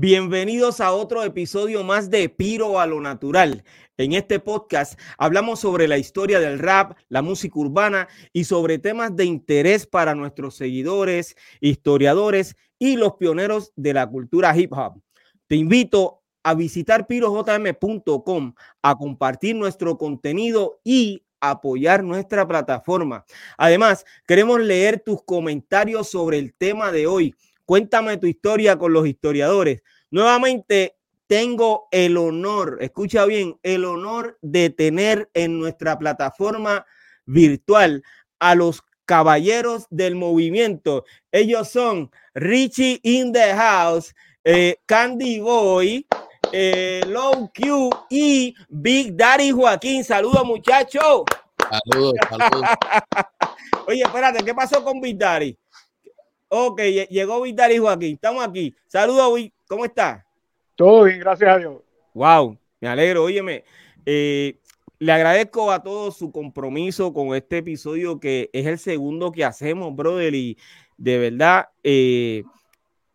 Bienvenidos a otro episodio más de Piro a lo Natural. En este podcast hablamos sobre la historia del rap, la música urbana y sobre temas de interés para nuestros seguidores, historiadores y los pioneros de la cultura hip hop. Te invito a visitar pirojm.com, a compartir nuestro contenido y apoyar nuestra plataforma. Además, queremos leer tus comentarios sobre el tema de hoy Cuéntame tu historia con los historiadores. Nuevamente tengo el honor, escucha bien, el honor de tener en nuestra plataforma virtual a los caballeros del movimiento. Ellos son Richie in the House, eh, Candy Boy, eh, Low Q y Big Daddy Joaquín. Saludos, muchachos. Saludos, saludos. Oye, espérate, ¿qué pasó con Big Daddy? Ok, llegó Vital y Joaquín. Estamos aquí. Saludos, ¿cómo está? Todo bien, gracias a Dios. Wow, me alegro. Óyeme, eh, le agradezco a todos su compromiso con este episodio que es el segundo que hacemos, brother. Y de verdad, eh,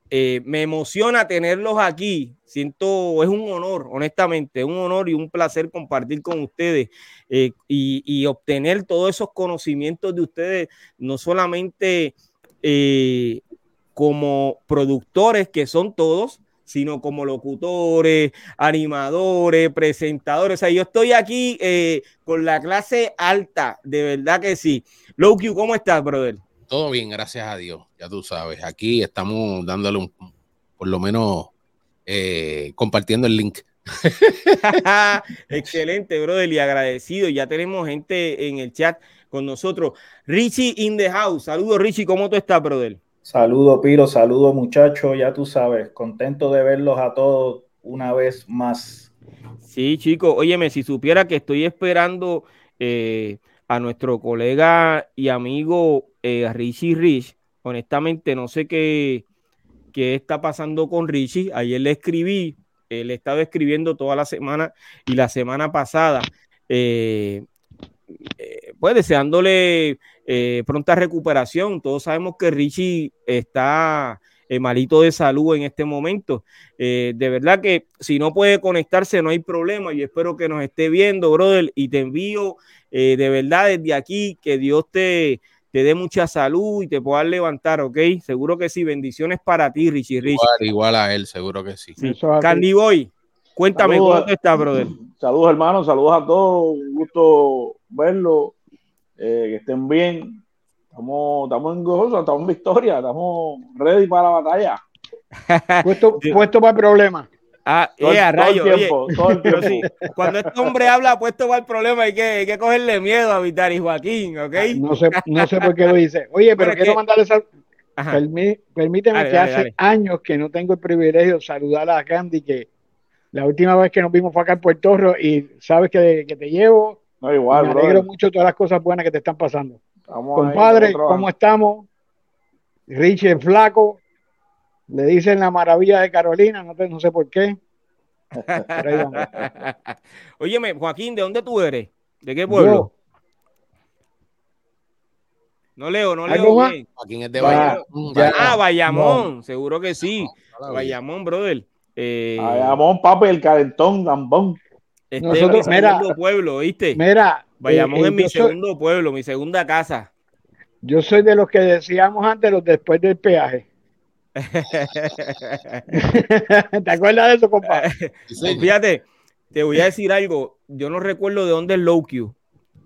eh, me emociona tenerlos aquí. Siento, es un honor, honestamente, un honor y un placer compartir con ustedes y, y obtener todos esos conocimientos de ustedes, no solamente como productores, que son todos, sino como locutores, animadores, presentadores. O sea, yo estoy aquí eh, con la clase alta, de verdad que sí. Loki, ¿cómo estás, brother? Todo bien, gracias a Dios, ya tú sabes. Aquí estamos dándole un, por lo menos, eh, compartiendo el link. Excelente, brother, y agradecido. Ya tenemos gente en el chat con nosotros. Richie in the house. Saludos, Richie. ¿Cómo tú estás, brother? Saludos, Piro. Saludos, muchachos. Ya tú sabes, contento de verlos a todos una vez más. Sí, chicos. Óyeme, si supiera que estoy esperando eh, a nuestro colega y amigo eh, Richie Rich, honestamente no sé qué, qué está pasando con Richie. Ayer le escribí, eh, le he estado escribiendo toda la semana y la semana pasada. Eh, pues deseándole eh, pronta recuperación. Todos sabemos que Richie está eh, malito de salud en este momento. Eh, de verdad que si no puede conectarse no hay problema. Yo espero que nos esté viendo, brother, y te envío de verdad desde aquí que Dios te, te dé mucha salud y te pueda levantar, ¿ok? Seguro que sí. Bendiciones para ti, Richie. Richie. Igual, a él, seguro que sí. Candy Boy, cuéntame cómo estás, brother. Saludos, hermanos. Saludos a todos. Un gusto verlo eh, que estén bien. Estamos, estamos en gozo, estamos en victoria, estamos ready para la batalla. puesto, puesto para el problema. Ah, todo, eh, rayo, el tiempo, todo el tiempo. Cuando este hombre habla puesto para el problema, hay que, hay que cogerle miedo a Vitar y Joaquín, ¿ok? No sé, no sé por qué lo dice. Oye, pero, quiero mandarle sal... permíteme que hace años que no tengo el privilegio de saludar a Candy, que la última vez que nos vimos fue acá en Puerto Rico y sabes que, que te llevo no, igual, Me alegro mucho todas las cosas buenas que te están pasando. Compadre, ¿cómo estamos? Richie flaco. Le dicen la maravilla de Carolina, no, no sé por qué. Óyeme, Joaquín, ¿de dónde tú eres? ¿De qué pueblo? No leo, no leo bien. Joaquín es de Bayamón. Ah, Bayamón, seguro que sí. Bayamón, brother. Eh... Bayamón, papi, el calentón, gambón. Este Nosotros, es mi segundo pueblo, ¿viste? Mira, Vayamos eh, en mi segundo pueblo, mi segunda casa. Yo soy de los que decíamos antes, los después del peaje. ¿Te acuerdas de eso, compadre? Fíjate, te voy a decir algo. Yo no recuerdo de dónde es Low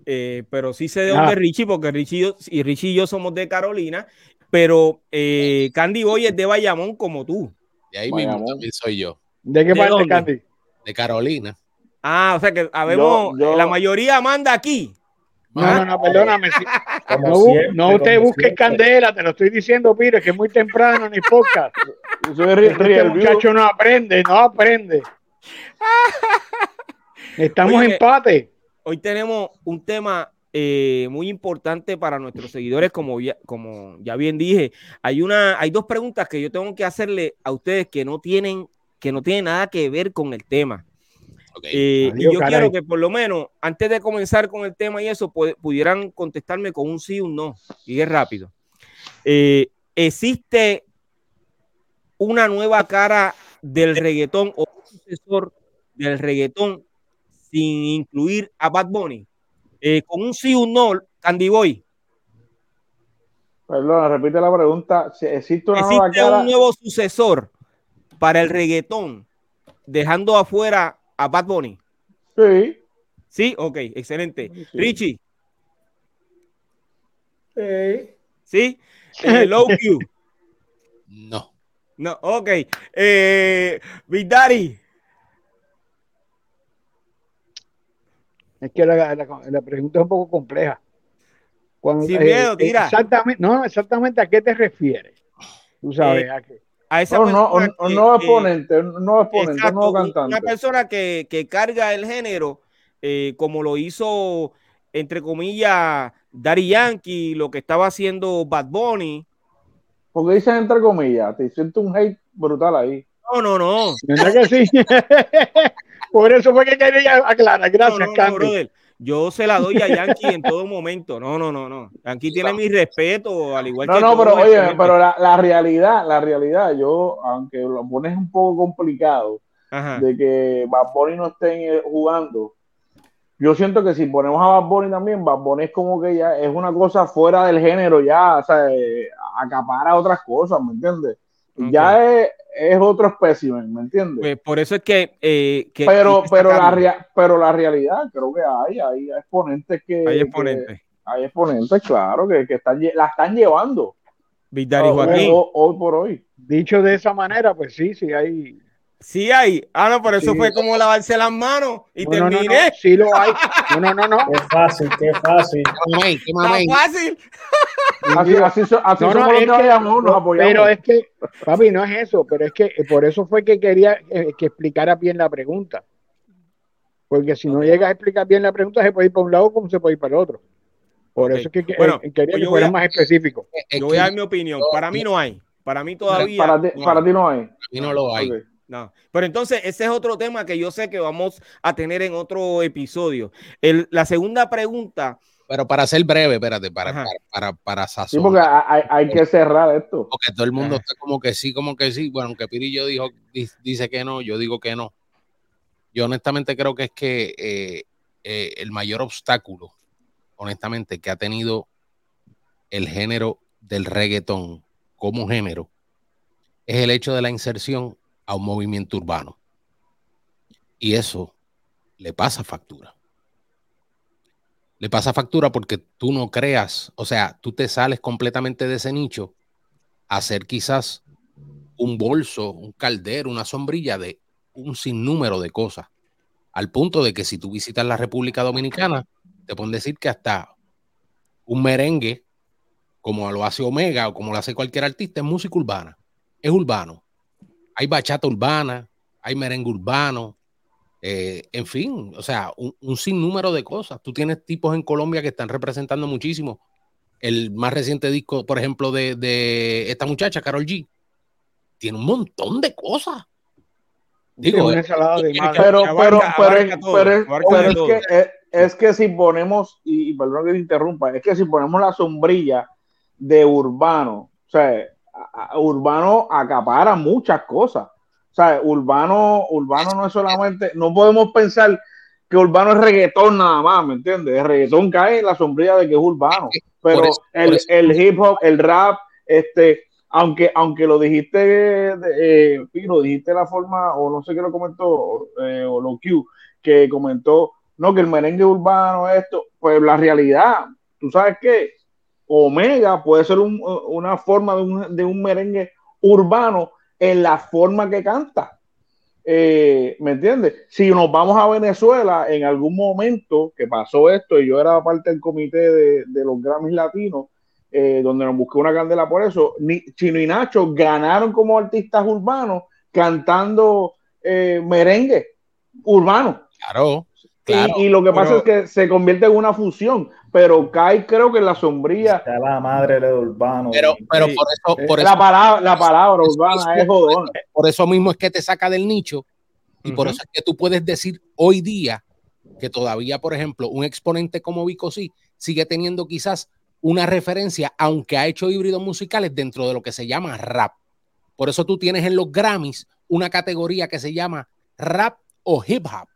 eh, pero sí sé de dónde ah. es Richie, porque Richie y, Richie y yo somos de Carolina, pero eh, Candy Boy es de Bayamón como tú. Y ahí mismo también soy yo. ¿De qué parte, Candy? De Carolina. Ah, o sea que habemos, la mayoría manda aquí. No, no, no, perdóname. no, te busques candela, te lo estoy diciendo, Piro, que es muy temprano ni podcast. este muchacho no aprende, no aprende. Estamos en empate. Hoy tenemos un tema eh, muy importante para nuestros seguidores, como ya, como ya bien dije. Hay una, hay dos preguntas que yo tengo que hacerle a ustedes que no tienen, que no tienen nada que ver con el tema. Eh, y yo quiero que por lo menos antes de comenzar con el tema y eso pudieran contestarme con un sí o un no. Y es rápido. Eh, ¿Existe una nueva cara del reggaetón o un sucesor del reggaetón sin incluir a Bad Bunny? Eh, con un sí o un no, Candy Boy. Perdona, repite la pregunta. ¿Existe, una ¿Existe un nuevo sucesor para el reggaetón, dejando afuera a Bad Bunny? Sí. Sí, ok, excelente. Richie. Sí. ¿Sí? Eh, low Q. No. No, ok. Eh, Big Daddy. Es que la, pregunta es un poco compleja. Cuando, Sin miedo, eh, Exactamente, no, exactamente a qué te refieres. Tú sabes, eh, a qué. A esa no, no, no exponente, no exponente, no cantante. Una persona que, que carga el género, eh, como lo hizo, entre comillas, Daddy Yankee, lo que estaba haciendo Bad Bunny. Porque dicen entre comillas, te siento un hate brutal ahí. No, no, no. ¿Verdad que sí? Por eso fue que quería aclarar. Gracias, no, Yo se la doy a Yankee en todo momento. No, no, no, no. Yankee tiene mi respeto, al igual que. No, no, pero oye, pero la, realidad, la realidad, yo, aunque lo pones un poco complicado, de que Bad Bunny no esté jugando, yo siento que si ponemos a Bad Bunny también, Bad Bunny es como que ya es una cosa fuera del género, ya, o sea, eh, acapara otras cosas, ¿me entiendes? Ya es, es, otro espécimen, ¿me entiendes? Pues por eso es que... Eh, pero, pero, la pero la realidad, creo que hay, hay exponentes que... Hay exponentes. hay exponentes, claro, que, que están, la están llevando. Big Joaquín. hoy por hoy. Dicho de esa manera, pues sí, sí hay Sí hay. Ah, no, por eso fue como lavarse las manos y terminé. sí lo hay. No, no, no, no. Qué fácil, qué fácil. Qué fácil. Así, así, así no, somos los que, nos apoyamos. Pero es que, papi, no es eso, pero es que eh, por eso fue que quería eh, que explicara bien la pregunta. Porque si no llega a explicar bien la pregunta, se puede ir para un lado como se puede ir para el otro. Por eso es que, bueno, eh, quería pues que fuera más específico. Yo voy a dar mi opinión. Para mí no hay. Para mí todavía. Para ti no, para ti no hay. Para mí no lo hay. No, pero entonces ese es otro tema que yo sé que vamos a tener en otro episodio. la segunda pregunta. Pero para ser breve, espérate, para, para, para, para Sí, porque hay, que cerrar esto. Porque todo el mundo está como que sí, como que sí. Bueno, aunque Pirillo dijo, dice que no, yo digo que no. Yo honestamente creo que es que eh, eh, el mayor obstáculo, honestamente, que ha tenido el género del reggaetón como género, es el hecho de la inserción a un movimiento urbano. Y eso le pasa factura. Le pasa factura porque tú no creas, o sea, tú te sales completamente de ese nicho a hacer quizás un bolso, un caldero, una sombrilla de un sinnúmero de cosas. Al punto de que si tú visitas la República Dominicana, te pueden decir que hasta un merengue, como lo hace Omega o como lo hace cualquier artista, es música urbana. Es urbano hay bachata urbana, hay merengue urbano, eh, en fin, o sea, un, sinnúmero de cosas. Tú tienes tipos en Colombia que están representando muchísimo. El más reciente disco, por ejemplo, de, esta muchacha, Carol G, tiene un montón de cosas. Digo, pero, pero, pero, es, que, eh, es, que si ponemos, y, y perdón que te interrumpa, es que si ponemos la sombrilla de urbano, o sea, Urbano acapara muchas cosas. O sea, Urbano, Urbano no es solamente, no podemos pensar que Urbano es reggaetón nada más, ¿me entiendes? El reggaetón cae en la sombría de que es Urbano. Pero el, hip hop, el rap, este, aunque, aunque lo dijiste, eh, lo dijiste la forma, o no sé qué lo comentó, eh, o lo Q, que comentó, no, que el merengue urbano, esto, pues la realidad, tú sabes qué, Omega puede ser una forma de un, merengue urbano en la forma que canta. Eh, ¿Me entiendes? Si nos vamos a Venezuela, en algún momento que pasó esto, y yo era parte del comité de, los Grammys latinos, eh, donde nos busqué una candela por eso. Ni, Chino y Nacho ganaron como artistas urbanos cantando eh, merengue urbano. Claro. y, lo que pasa es que se convierte en una fusión, pero cae creo que en la sombría. la madre de urbano. Pero, pero por eso, por la palabra, la palabra urbana es jodona. Por eso mismo es que te saca del nicho y por eso es que tú puedes decir hoy día que todavía, por ejemplo, un exponente como Vico sí sigue teniendo quizás una referencia, aunque ha hecho híbridos musicales dentro de lo que se llama rap. Por eso tú tienes en los Grammys una categoría que se llama rap o hip hop.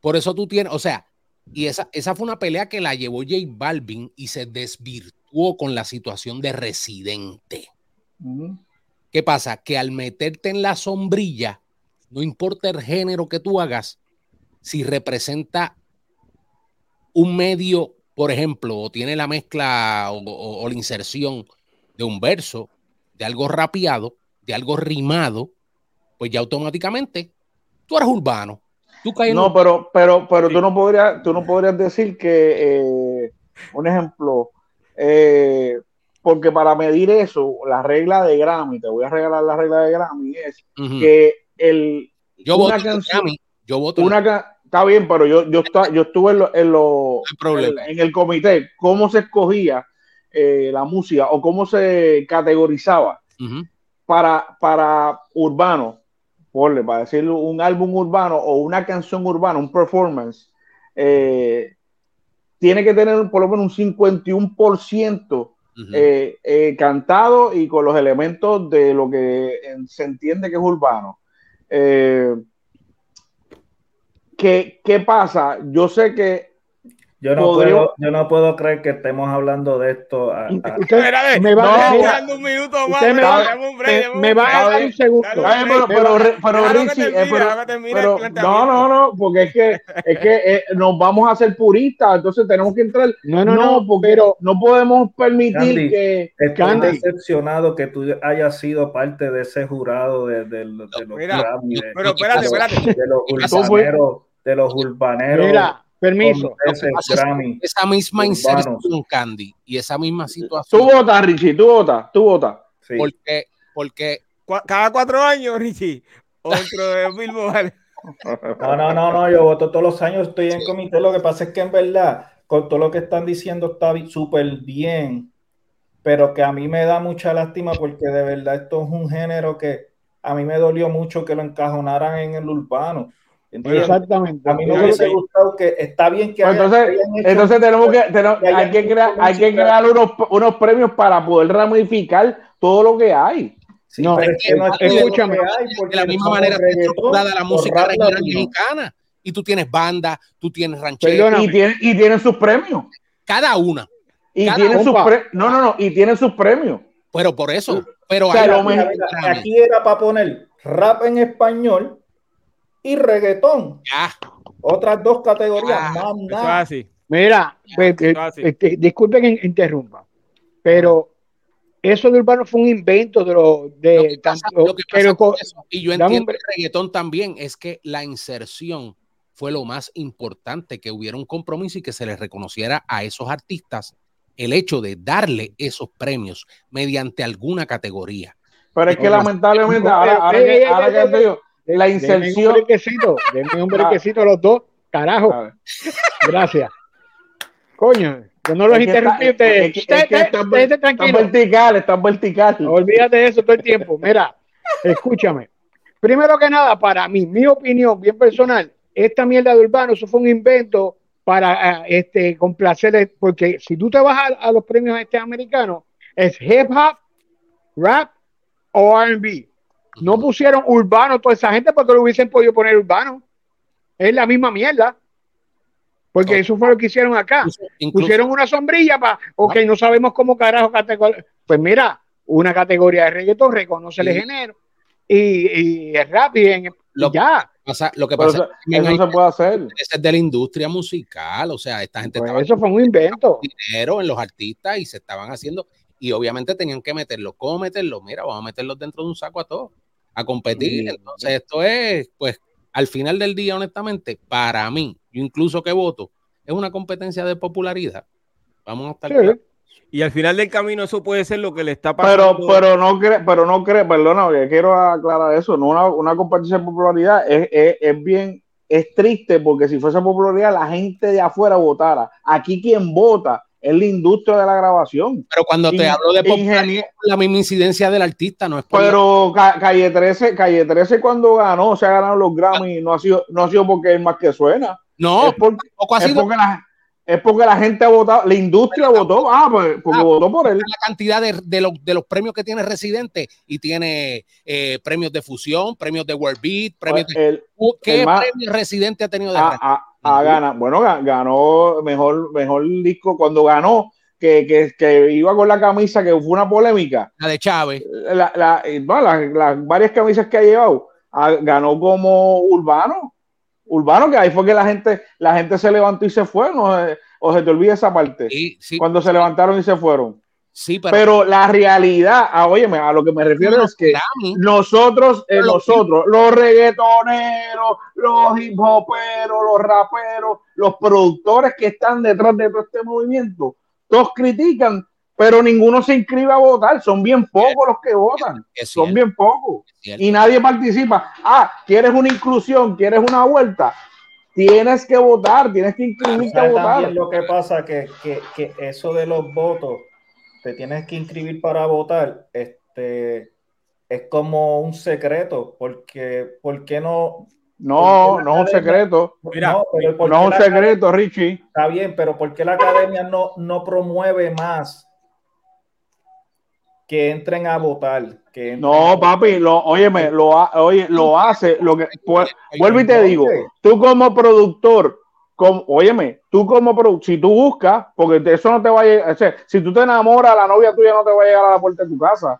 Por eso tú tienes, o sea, y esa, esa fue una pelea que la llevó J Balvin y se desvirtuó con la situación de residente. ¿Qué pasa? Que al meterte en la sombrilla, no importa el género que tú hagas, si representa un medio, por ejemplo, o tiene la mezcla o, la inserción de un verso, de algo rapeado, de algo rimado, pues ya automáticamente tú eres urbano. No, pero, pero, pero tú no podrías, tú no podrías decir que, eh, un ejemplo, eh, porque para medir eso, la regla de Grammy, te voy a regalar la regla de Grammy, es que el yo voto Grammy, yo voto una, está bien, pero yo, yo, yo estuve en, lo, en, el comité, cómo se escogía eh, la música o cómo se categorizaba para, para urbano, porle, para decirlo, un álbum urbano o una canción urbana, un performance, eh, tiene que tener por lo menos un 51% eh, eh, cantado y con los elementos de lo que se entiende que es urbano. ¿qué, ¿Qué pasa? Yo sé que yo no, puedo, yo no puedo creer que estemos hablando de esto. A, Usted me va a dar un minuto más. Me, va, me, me va a dar un segundo. pero, pero, pero, Richie, eh, pero, no, no, no, porque es que, es que eh, nos vamos a hacer puristas, entonces tenemos que entrar. No, no, no, porque pero, no podemos permitir que. Estoy decepcionado que tú hayas sido parte de ese jurado de, de, de, los Pero espérate, espérate. De los urbaneros. De los urbaneros. Mira Permiso. esa misma inserción, Candy, y esa misma situación. Tú votas, Richie, tú votas, tú votas. Porque, porque cada cuatro años, Richie, otro de Bilbo. No, no, no, no, yo voto todos los años, estoy en comité. Lo que pasa es que en verdad, con todo lo que están diciendo está súper bien, pero que a mí me da mucha lástima porque de verdad esto es un género que a mí me dolió mucho que lo encajonaran en el urbano Exactamente. A mí me hubiese gustado que está bien que. Pues entonces, entonces tenemos que, hay, que crear, hay que crear unos, unos premios para poder ramificar todo lo que hay. no, es que, no escúchame, de la misma manera estructurada la música regional mexicana. Y tú tienes banda, tú tienes ranchero. Y tienen, y tienen sus premios. Cada una. Y tienen sus premios. No, no, no. Y tienen sus premios. Pero por eso. Pero aquí era para poner rap en español y reggaetón. Otras dos categorías. más Mira, pues, eh, este, disculpen que interrumpa, pero eso de urbano fue un invento de lo de y yo entiendo el reggaetón también es que la inserción fue lo más importante que hubiera un compromiso y que se les reconociera a esos artistas el hecho de darle esos premios mediante alguna categoría. Pero es que lamentablemente ahora, ahora, que, ahora que digo, la inserción. Denme un brequecito, un a los dos, carajo. Gracias. Coño, yo no los interrumpí. Están vertical, están vertical. Olvídate de eso todo el tiempo. Mira, escúchame. Primero que nada, para mí, mi opinión bien personal, esta mierda de urbano, eso fue un invento para este, complacer, porque si tú te vas a, a los premios este americanos, es hip hop, rap o RB. No pusieron urbano toda esa gente porque lo hubiesen podido poner urbano. Es la misma mierda. Porque eso fue lo que hicieron acá. Pusieron una sombrilla para, ok, no sabemos cómo carajo categoría. Pues mira, una categoría de reggaetón reconoce el género y, y es rápido lo, ya. lo que pasa es que no se puede hacer. Es de la industria musical, o sea, esta gente pues Eso fue un invento. Dinero en los artistas y se estaban haciendo, y obviamente tenían que meterlo. ¿Cómo meterlo? Mira, vamos a meterlos dentro de un saco a todos a competir. Entonces, esto es, pues, al final del día, honestamente, para mí, yo incluso que voto, es una competencia de popularidad. Vamos a estar Y al final del camino eso puede ser lo que le está pasando. Pero, pero no cree, pero no cree, perdona, quiero aclarar eso, no una, una competencia de popularidad es, es, bien, es triste porque si fuese popularidad la gente de afuera votara. Aquí quien vota es la industria de la grabación. Pero cuando te hablo de popularidad, la misma incidencia del artista, no es Pero Calle 13, Calle 13 cuando ganó, se ha ganado los Grammy, no ha sido, no ha sido porque es más que suena. No, es porque, ha sido... porque la, es porque la gente ha votado, la industria votó, ah, pues, porque ah, votó por él. La cantidad de, de, los, de los premios que tiene Residente y tiene eh, premios de fusión, premios de World Beat, premios de, ¿Qué premio Residente ha tenido de a, a, a gana, Bueno, ganó mejor, mejor disco cuando ganó. Que, que, que, iba con la camisa que fue una polémica. La de Chávez. La, la, las varias camisas que ha llevado. ganó como urbano urbano, que ahí fue que la gente, la gente se levantó y se fue, ¿no? o se te olvida esa parte. Cuando se levantaron y se fueron. Sí, pero, la realidad, ah, óyeme, a lo que me refiero es que nosotros, eh, nosotros, los reggaetoneros, los hip hoperos, los raperos, los productores que están detrás de todo este movimiento, todos critican pero ninguno se inscribe a votar. Son bien pocos los que votan. Son bien pocos. Y nadie participa. Ah, ¿quieres una inclusión? ¿Quieres una vuelta? Tienes que votar, tienes que inscribirte a votar. lo que pasa que, que, que eso de los votos, te tienes que inscribir para votar, este, es como un secreto, porque ¿por qué no? No, no es un secreto. Mira, no, es un secreto, Richie. Está bien, pero ¿por qué la academia no, no promueve más que entren a votar. Que no, papi, lo, óyeme, lo, oye, lo hace, lo que, pues, vuelvo y te digo, tú como productor, como, óyeme, tú como productor, si tú buscas, porque eso no te va a llegar, o sea, si tú te enamoras, la novia tuya no te va a llegar a la puerta de tu casa.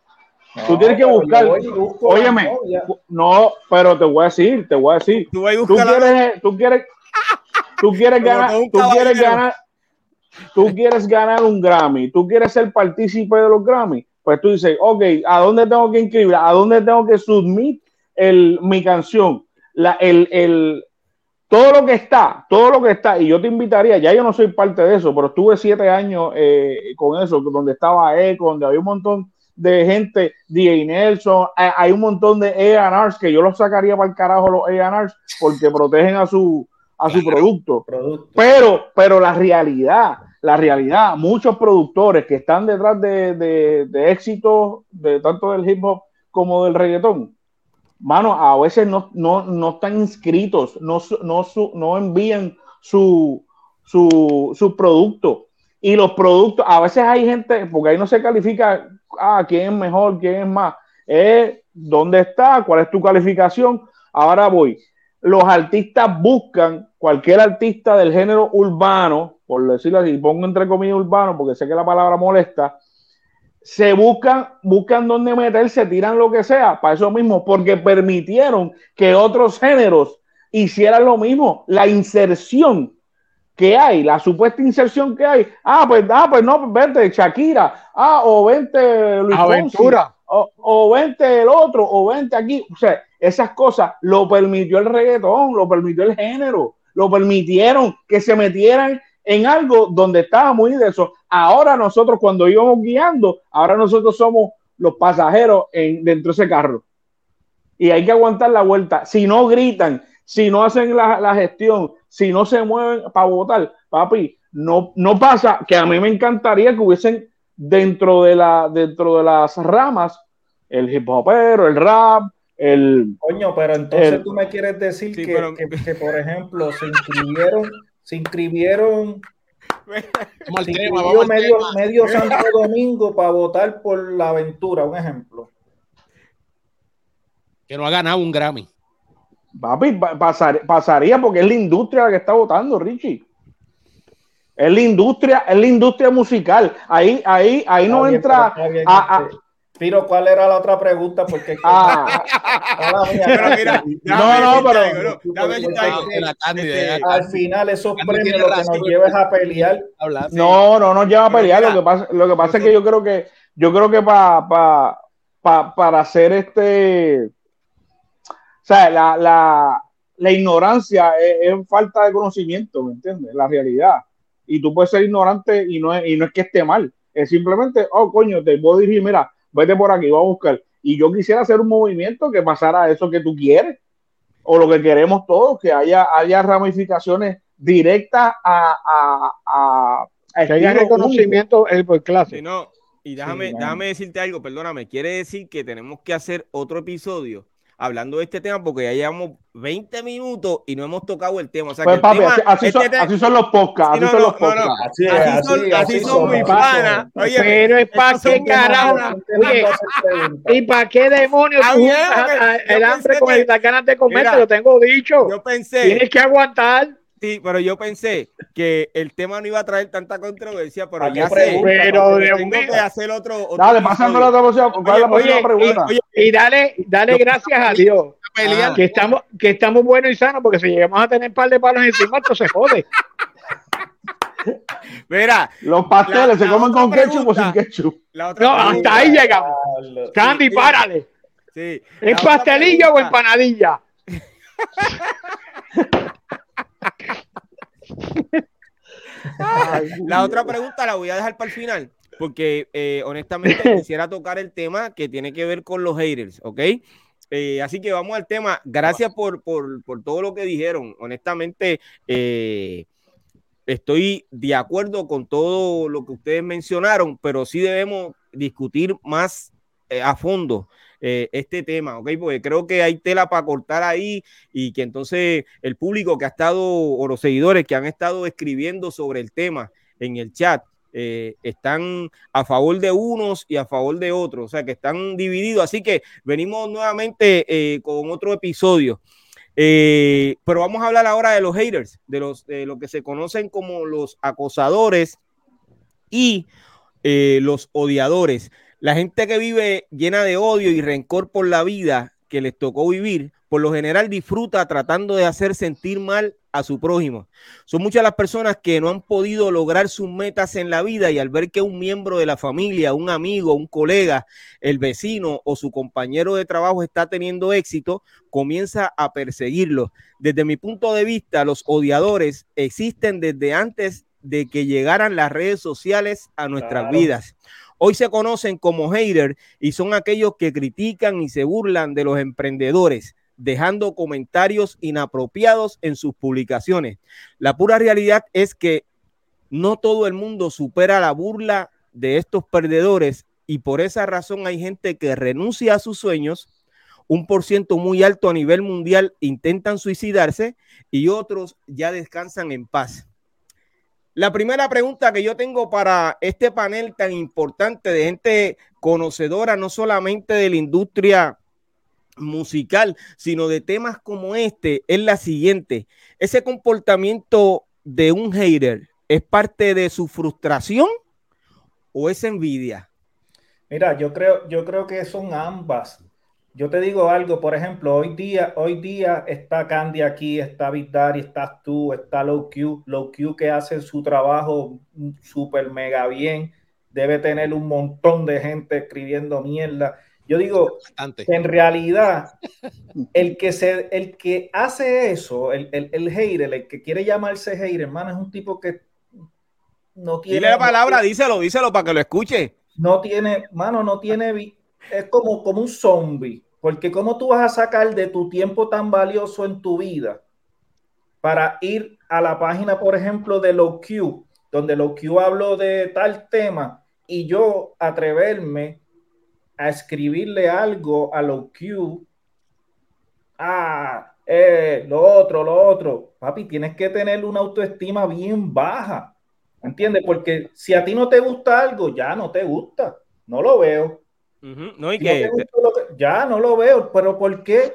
tú tienes que buscar, óyeme, no, pero te voy a decir, te voy a decir, tú, quieres, tú quieres, tú quieres ganar, tú quieres ganar, tú quieres ganar un Grammy, tú quieres ser partícipe de los Grammy, pues tú dices, ok, ¿a dónde tengo que inscribir? ¿A dónde tengo que submit el, mi canción? La, el, el, todo lo que está, todo lo que está, y yo te invitaría, ya yo no soy parte de eso, pero estuve siete años eh, con eso, donde estaba Eco, donde había un montón de gente, DJ Nelson, hay un montón de A&Rs que yo los sacaría para el carajo los A&Rs porque protegen a su, a su producto. Pero, pero la realidad la realidad, muchos productores que están detrás de, de, éxitos de tanto del hip hop como del reggaetón, mano, a veces no, no, están inscritos, no, no, no envían su, su, su, producto. Y los productos, a veces hay gente, porque ahí no se califica, ah, quién es mejor, quién es más, es dónde está, cuál es tu calificación. Ahora voy. Los artistas buscan, cualquier artista del género urbano, por decirlo así, pongo entre comillas urbano, porque sé que la palabra molesta, se buscan, buscan dónde meterse, tiran lo que sea, para eso mismo, porque permitieron que otros géneros hicieran lo mismo, la inserción que hay, la supuesta inserción que hay, ah, pues, ah, pues no, vente Shakira, ah, o vente Luis Aventura. o, o vente el otro, o vente aquí, o sea, esas cosas lo permitió el reggaetón, lo permitió el género, lo permitieron que se metieran en algo donde estaba muy de eso. Ahora nosotros cuando íbamos guiando, ahora nosotros somos los pasajeros en, dentro de ese carro. Y hay que aguantar la vuelta. Si no gritan, si no hacen la, gestión, si no se mueven para votar, papi, no, no pasa que a mí me encantaría que hubiesen dentro de, la, dentro de las ramas el hip hopero, el rap, el... Coño, pero entonces tú me quieres decir que, que, por ejemplo, se inscribieron se inscribieron medio, medio Santo Domingo para votar por la aventura, un ejemplo. Que no ha ganado un Grammy. Papi, pasaría porque es la industria la que está votando, Richie. Es la industria, es la industria musical. Ahí, ahí, ahí no entra a, este, Piro, ¿cuál era la otra pregunta? Porque ah. no, no, pero al final esos premios lo que nos lleva es a pelear. No, no nos lleva a pelear. Lo que pasa, lo que pasa es que yo creo que yo creo que para para hacer este, o sea, la, la, la ignorancia es, es, falta de conocimiento, ¿me entiendes? La realidad. Y tú puedes ser ignorante y no es, y no es que esté mal es simplemente, oh, coño, te puedo decir, mira, vete por aquí, va a buscar. Y yo quisiera hacer un movimiento que pasara eso que tú quieres, o lo que queremos todos, que haya, haya ramificaciones directas a, a, a, que haya reconocimiento el por clase. no, y déjame, déjame decirte algo, perdóname, quiere decir que tenemos que hacer otro episodio hablando de este tema porque ya llevamos 20 minutos y no hemos tocado el tema. O sea, pues, papi, así, son, así, son, los podcasts. así son los podcasts. así, así, son, así, son muy panas. Oye, pero es para qué carajo. ¿Y para qué demonios tú el hambre con el, ganas de comer? Te lo tengo dicho. Yo pensé. Tienes que aguantar. Sí, pero yo pensé que el tema no iba a traer tanta controversia, pero ya sé. Pero tengo que hacer otro. otro dale, pasando la otra oye, pregunta. Y, dale, dale gracias a Dios. Que estamos, que estamos buenos y sanos, porque si llegamos a tener un par de palos encima, esto se jode. Mira, los pasteles se comen con ketchup o sin ketchup. no, hasta ahí llegamos. Candy, párale. Sí. ¿En pastelillo o empanadilla? la otra pregunta la voy a dejar para el final, porque eh, honestamente quisiera tocar el tema que tiene que ver con los haters, ¿ok? Eh, así que vamos al tema. Gracias por, todo lo que dijeron. Honestamente, eh, estoy de acuerdo con todo lo que ustedes mencionaron, pero sí debemos discutir más a fondo eh, este tema, ¿ok? Porque creo que hay tela para cortar ahí y que entonces el público que ha estado, o los seguidores que han estado escribiendo sobre el tema en el chat, eh, están a favor de unos y a favor de otros, o sea que están divididos. Así que venimos nuevamente eh, con otro episodio. pero vamos a hablar ahora de los haters, de los de lo que se conocen como los acosadores y los odiadores. La gente que vive llena de odio y rencor por la vida que les tocó vivir, por lo general disfruta tratando de hacer sentir mal a su prójimo. Son muchas las personas que no han podido lograr sus metas en la vida y al ver que un miembro de la familia, un amigo, un colega, el vecino o su compañero de trabajo está teniendo éxito, comienza a perseguirlo. Desde mi punto de vista, los odiadores existen desde antes de que llegaran las redes sociales a nuestras vidas. Hoy se conocen como haters y son aquellos que critican y se burlan de los emprendedores, dejando comentarios inapropiados en sus publicaciones. La pura realidad es que no todo el mundo supera la burla de estos perdedores y por esa razón hay gente que renuncia a sus sueños, un por ciento muy alto a nivel mundial intentan suicidarse y otros ya descansan en paz. La primera pregunta que yo tengo para este panel tan importante de gente conocedora, no solamente de la industria musical, sino de temas como este, es la siguiente. ¿Ese comportamiento de un hater es parte de su frustración o es envidia? Mira, yo creo, yo creo que son ambas. Yo te digo algo, por ejemplo, hoy día, hoy día está Candy aquí, está Vidari, estás tú, está Low Q, Low Q que hace su trabajo súper mega bien, debe tener un montón de gente escribiendo mierda. Yo digo, en realidad, el que, se, el que hace eso, el, el, el hater, el que quiere llamarse hater, hermano, es un tipo que no tiene... Dile la palabra, díselo, díselo para que lo escuche. No tiene, mano, no tiene es como, como un zombie, porque ¿cómo tú vas a sacar de tu tiempo tan valioso en tu vida para ir a la página, por ejemplo, de LowQ, donde LowQ habló de tal tema y yo atreverme a escribirle algo a LowQ? Ah, eh, lo otro, lo otro. Papi, tienes que tener una autoestima bien baja. ¿Entiendes? Porque si a ti no te gusta algo, ya no te gusta. No lo veo. No, y que... ya no lo veo, pero ¿por qué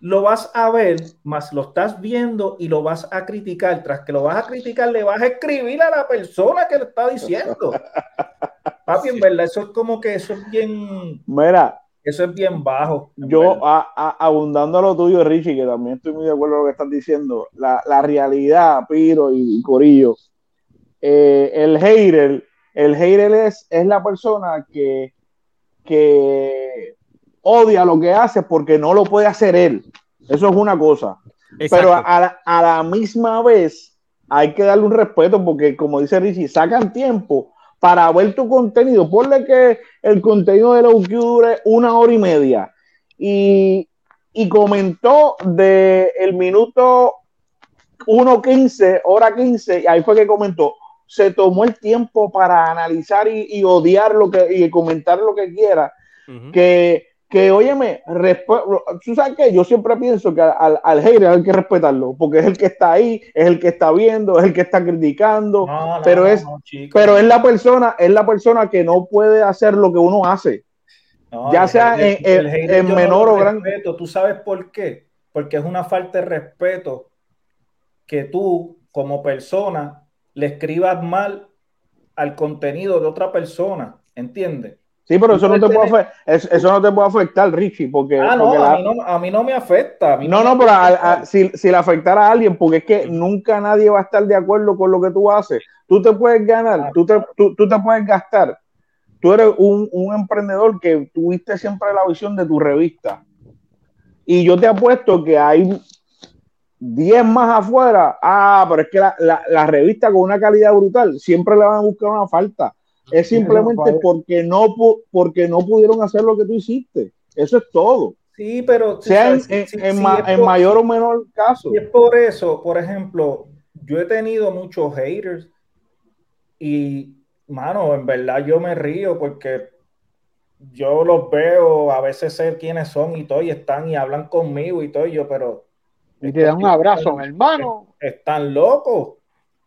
lo vas a ver, más lo estás viendo y lo vas a criticar? Tras que lo vas a criticar, le vas a escribir a la persona que lo está diciendo. Papi, en verdad, eso es como que eso es bien. Mira, eso es bien bajo. Yo, abundando a lo tuyo, Richie, que también estoy muy de acuerdo con lo que están diciendo, la, realidad, Piro y, Corillo, eh, el hater, el hater es, es la persona que que odia lo que hace porque no lo puede hacer él. Eso es una cosa. Pero a la, misma vez hay que darle un respeto porque, como dice Richie, sacan tiempo para ver tu contenido. Ponle que el contenido de la UQ dure una hora y media. Y, y comentó de el minuto 1.15, hora 15, y ahí fue que comentó, se tomó el tiempo para analizar y, odiar lo que, y comentar lo que quiera, que que, óyeme, tú sabes que yo siempre pienso que al, al hater hay que respetarlo, porque es el que está ahí, es el que está viendo, es el que está criticando, pero es, pero es la persona, es la persona que no puede hacer lo que uno hace, ya sea en, menor o gran. ¿Tú sabes por qué? Porque es una falta de respeto que tú, como persona, le escribas mal al contenido de otra persona, ¿entiendes? Sí, pero eso no, te puede eso no te puede afectar, Richie, porque... Ah, no, a, mí no me afecta. no, no, pero si, si, le afectara a alguien, porque es que nunca nadie va a estar de acuerdo con lo que tú haces. Tú te puedes ganar, tú te, tú, te puedes gastar. Tú eres un, un, emprendedor que tuviste siempre la visión de tu revista. Y yo te apuesto que hay 10 más afuera. Ah, pero es que la, la, la revista con una calidad brutal siempre le van a buscar una falta es simplemente porque no, porque no pudieron hacer lo que tú hiciste. Eso es todo. Sí, pero sea en, mayor o menor caso. Y es por eso, por ejemplo, yo he tenido muchos haters y, mano, en verdad yo me río porque yo los veo, a veces sé quiénes son y todo, y están y hablan conmigo y todo, y yo, pero... Y te dan un abrazo, hermano. Están locos.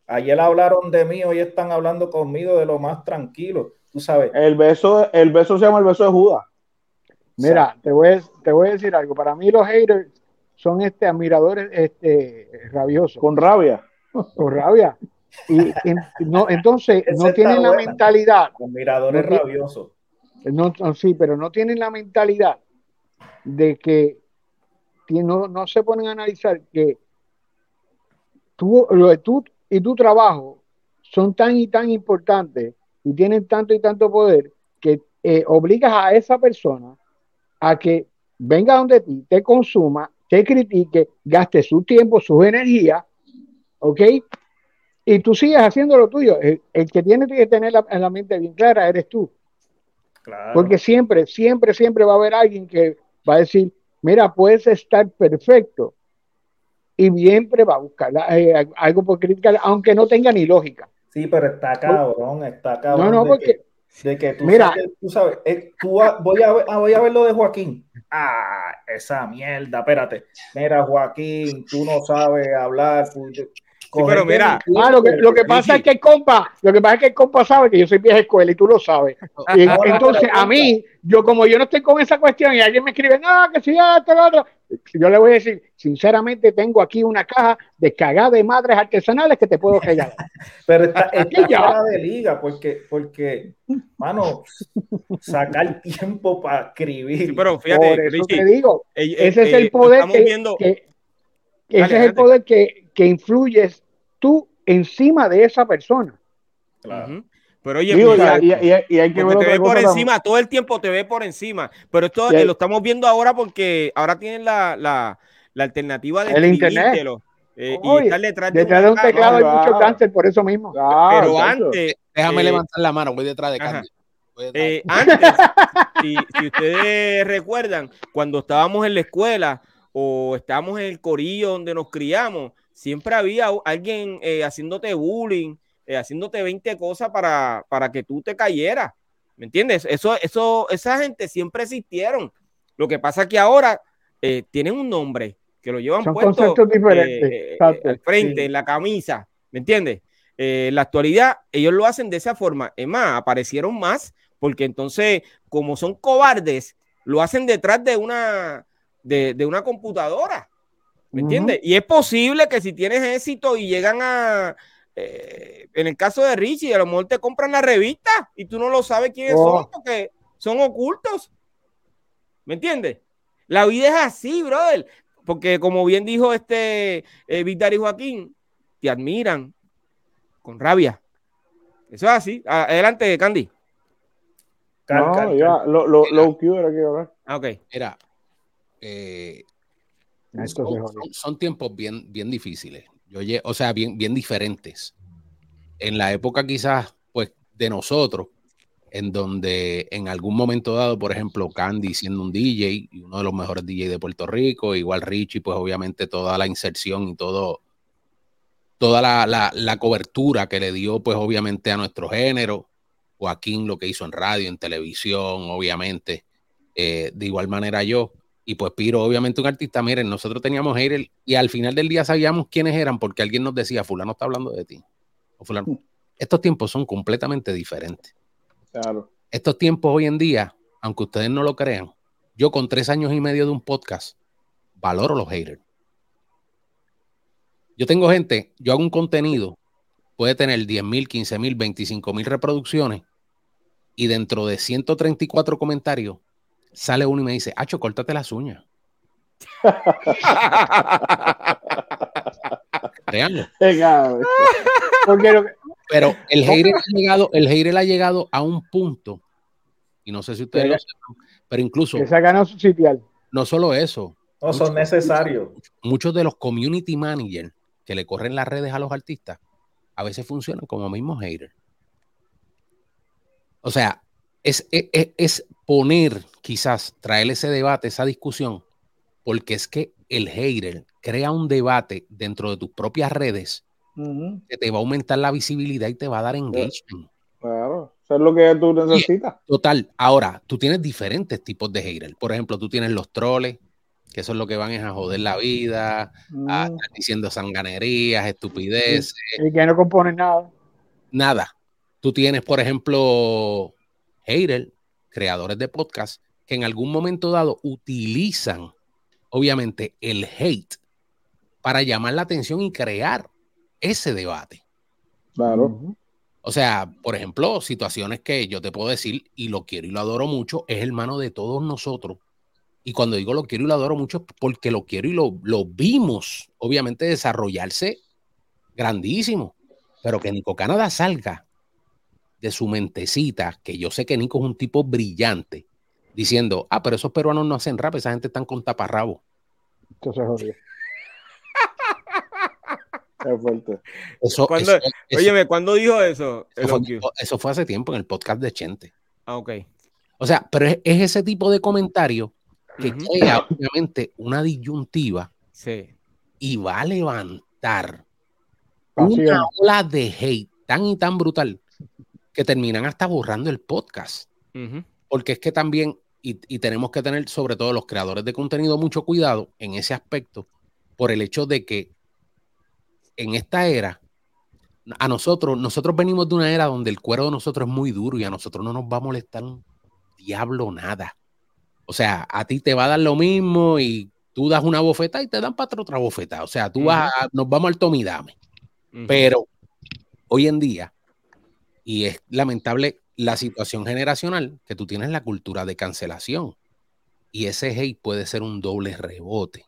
Ayer hablaron de mí, hoy están hablando conmigo de lo más tranquilo. Tú sabes. El beso, el beso se llama el beso de Judas. Mira, te voy, a, te voy a decir algo. Para mí los haters son este admiradores este, rabiosos. Con rabia. Con rabia. Y no, entonces no tienen la mentalidad. Admiradores rabiosos. No, sí, pero no tienen la mentalidad de que no, no se ponen a analizar que tú, lo tú y tu trabajo son tan y tan importantes y tienen tanto y tanto poder que eh, obligas a esa persona a que venga donde ti, te consuma, te critique, gaste su tiempo, su energía, ¿ok? Y tú sigues haciendo lo tuyo. El, que tiene que tener la, la, mente bien clara eres tú. Porque siempre, siempre, siempre va a haber alguien que va a decir, mira, puedes estar perfecto, y siempre va a buscar eh, algo por criticar, aunque no tenga ni lógica. Sí, pero está cabrón, está cabrón. No, no, porque. de que tú, mira, sabes, tú sabes, eh, tú voy, a ver, ah, voy a ver lo de Joaquín. Ah, esa mierda, espérate. Mira, Joaquín, tú no sabes hablar. Sí, pero mira, ah, lo, que, lo que pasa es que el compa, lo que pasa es que el compa sabe que yo soy vieja escuela y tú lo sabes. Y entonces a mí, yo como yo no estoy con esa cuestión y alguien me escribe, no, que si esto, lo otro, yo le voy a decir, sinceramente tengo aquí una caja de cagada de madres artesanales que te puedo regalar. Pero está, está ya de liga porque, porque, mano, sacar tiempo para escribir. pero fíjate, Por eso te digo, ese es el poder que, ese es el poder que, que influyes tú encima de esa persona. Claro. Pero oye, y, hay que ver te ve por encima, todo el tiempo te ve por encima. Pero esto lo estamos viendo ahora porque ahora tienen la, la, la alternativa de el internet. Eh, y estar detrás, de, un teclado hay mucho cáncer por eso mismo. pero antes. Déjame eh, levantar la mano, voy detrás de cáncer. Eh, antes, si, si, ustedes recuerdan, cuando estábamos en la escuela o estábamos en el corillo donde nos criamos, siempre había alguien eh, haciéndote bullying, eh, haciéndote 20 cosas para, para que tú te cayeras. ¿Me entiendes? Eso, eso, esa gente siempre existieron. Lo que pasa es que ahora eh, tienen un nombre que lo llevan puesto al frente, en la camisa. ¿Me entiendes? en la actualidad, ellos lo hacen de esa forma. Es más, aparecieron más porque entonces, como son cobardes, lo hacen detrás de una, de, de una computadora. ¿Me entiendes? Y es posible que si tienes éxito y llegan a, eh, en el caso de Richie, a lo mejor te compran la revista y tú no lo sabes quiénes son oh. porque son ocultos. ¿Me entiendes? La vida es así, brother. Porque como bien dijo este eh, y Joaquín, te admiran con rabia. Eso es así. Adelante, Candy. No, ya, lo, lo, lo que hablar. Ah, ok. Mira, eh, son, tiempos bien, bien difíciles. Yo, o sea, bien, bien diferentes. En la época quizás, pues de nosotros, en donde en algún momento dado, por ejemplo, Candy siendo un DJ uno de los mejores DJ de Puerto Rico, igual Richie, pues obviamente toda la inserción y todo, toda la, cobertura que le dio, pues obviamente a nuestro género, Joaquín lo que hizo en radio, en televisión, obviamente, eh, de igual manera yo, y pues Piro, obviamente un artista, miren, nosotros teníamos haters y al final del día sabíamos quiénes eran porque alguien nos decía, fulano está hablando de ti. fulano. Estos tiempos son completamente diferentes. Claro. Estos tiempos hoy en día, aunque ustedes no lo crean, yo con tres años y medio de un podcast, valoro los haters. Yo tengo gente, yo hago un contenido, puede tener 10 mil, 15 mil, 25 mil reproducciones y dentro de 134 comentarios sale uno y me dice, Acho, córtate las uñas. Veanlo. Pero el hater ha llegado, el ha llegado a un punto, y no sé si ustedes lo saben, pero incluso. Que se ha ganado su sitial. No solo eso. No son necesarios. Muchos de los community managers que le corren las redes a los artistas, a veces funcionan como mismos haters. O sea, es, es, es, poner, quizás, traer ese debate, esa discusión, porque es que el hater crea un debate dentro de tus propias redes que te va a aumentar la visibilidad y te va a dar engagement. Claro, eso es lo que tú necesitas. Total, ahora, tú tienes diferentes tipos de haters. Por ejemplo, tú tienes los troles, que eso es lo que van es a joder la vida, a estar diciendo sanganerías, estupideces. Y, que no componen nada. Nada. Tú tienes, por ejemplo, haters, creadores de podcast, que en algún momento dado utilizan, obviamente, el hate para llamar la atención y crear ese debate. Claro. O sea, por ejemplo, situaciones que yo te puedo decir y lo quiero y lo adoro mucho, es hermano de todos nosotros. Y cuando digo lo quiero y lo adoro mucho, es porque lo quiero y lo, lo vimos, obviamente, desarrollarse grandísimo. Pero que Nico Canadá salga de su mentecita, que yo sé que Nico es un tipo brillante, diciendo, ah, pero esos peruanos no hacen rap, esa gente están con taparrabo. Entonces, Eso, ¿Cuándo, ¿cuándo dijo eso? Eso fue, hace tiempo en el podcast de Chente. Ah, ok. O sea, pero es, ese tipo de comentario que crea obviamente una disyuntiva y va a levantar una ola de hate tan y tan brutal que terminan hasta borrando el podcast. Porque es que también, y, y, tenemos que tener sobre todo los creadores de contenido mucho cuidado en ese aspecto, por el hecho de que en esta era, a nosotros, nosotros venimos de una era donde el cuero de nosotros es muy duro y a nosotros no nos va a molestar un diablo nada. O sea, a ti te va a dar lo mismo y tú das una bofeta y te dan para otra bofeta. O sea, tú vas, nos vamos al tomidame. Pero hoy en día, y es lamentable la situación generacional, que tú tienes la cultura de cancelación. Y ese hate puede ser un doble rebote,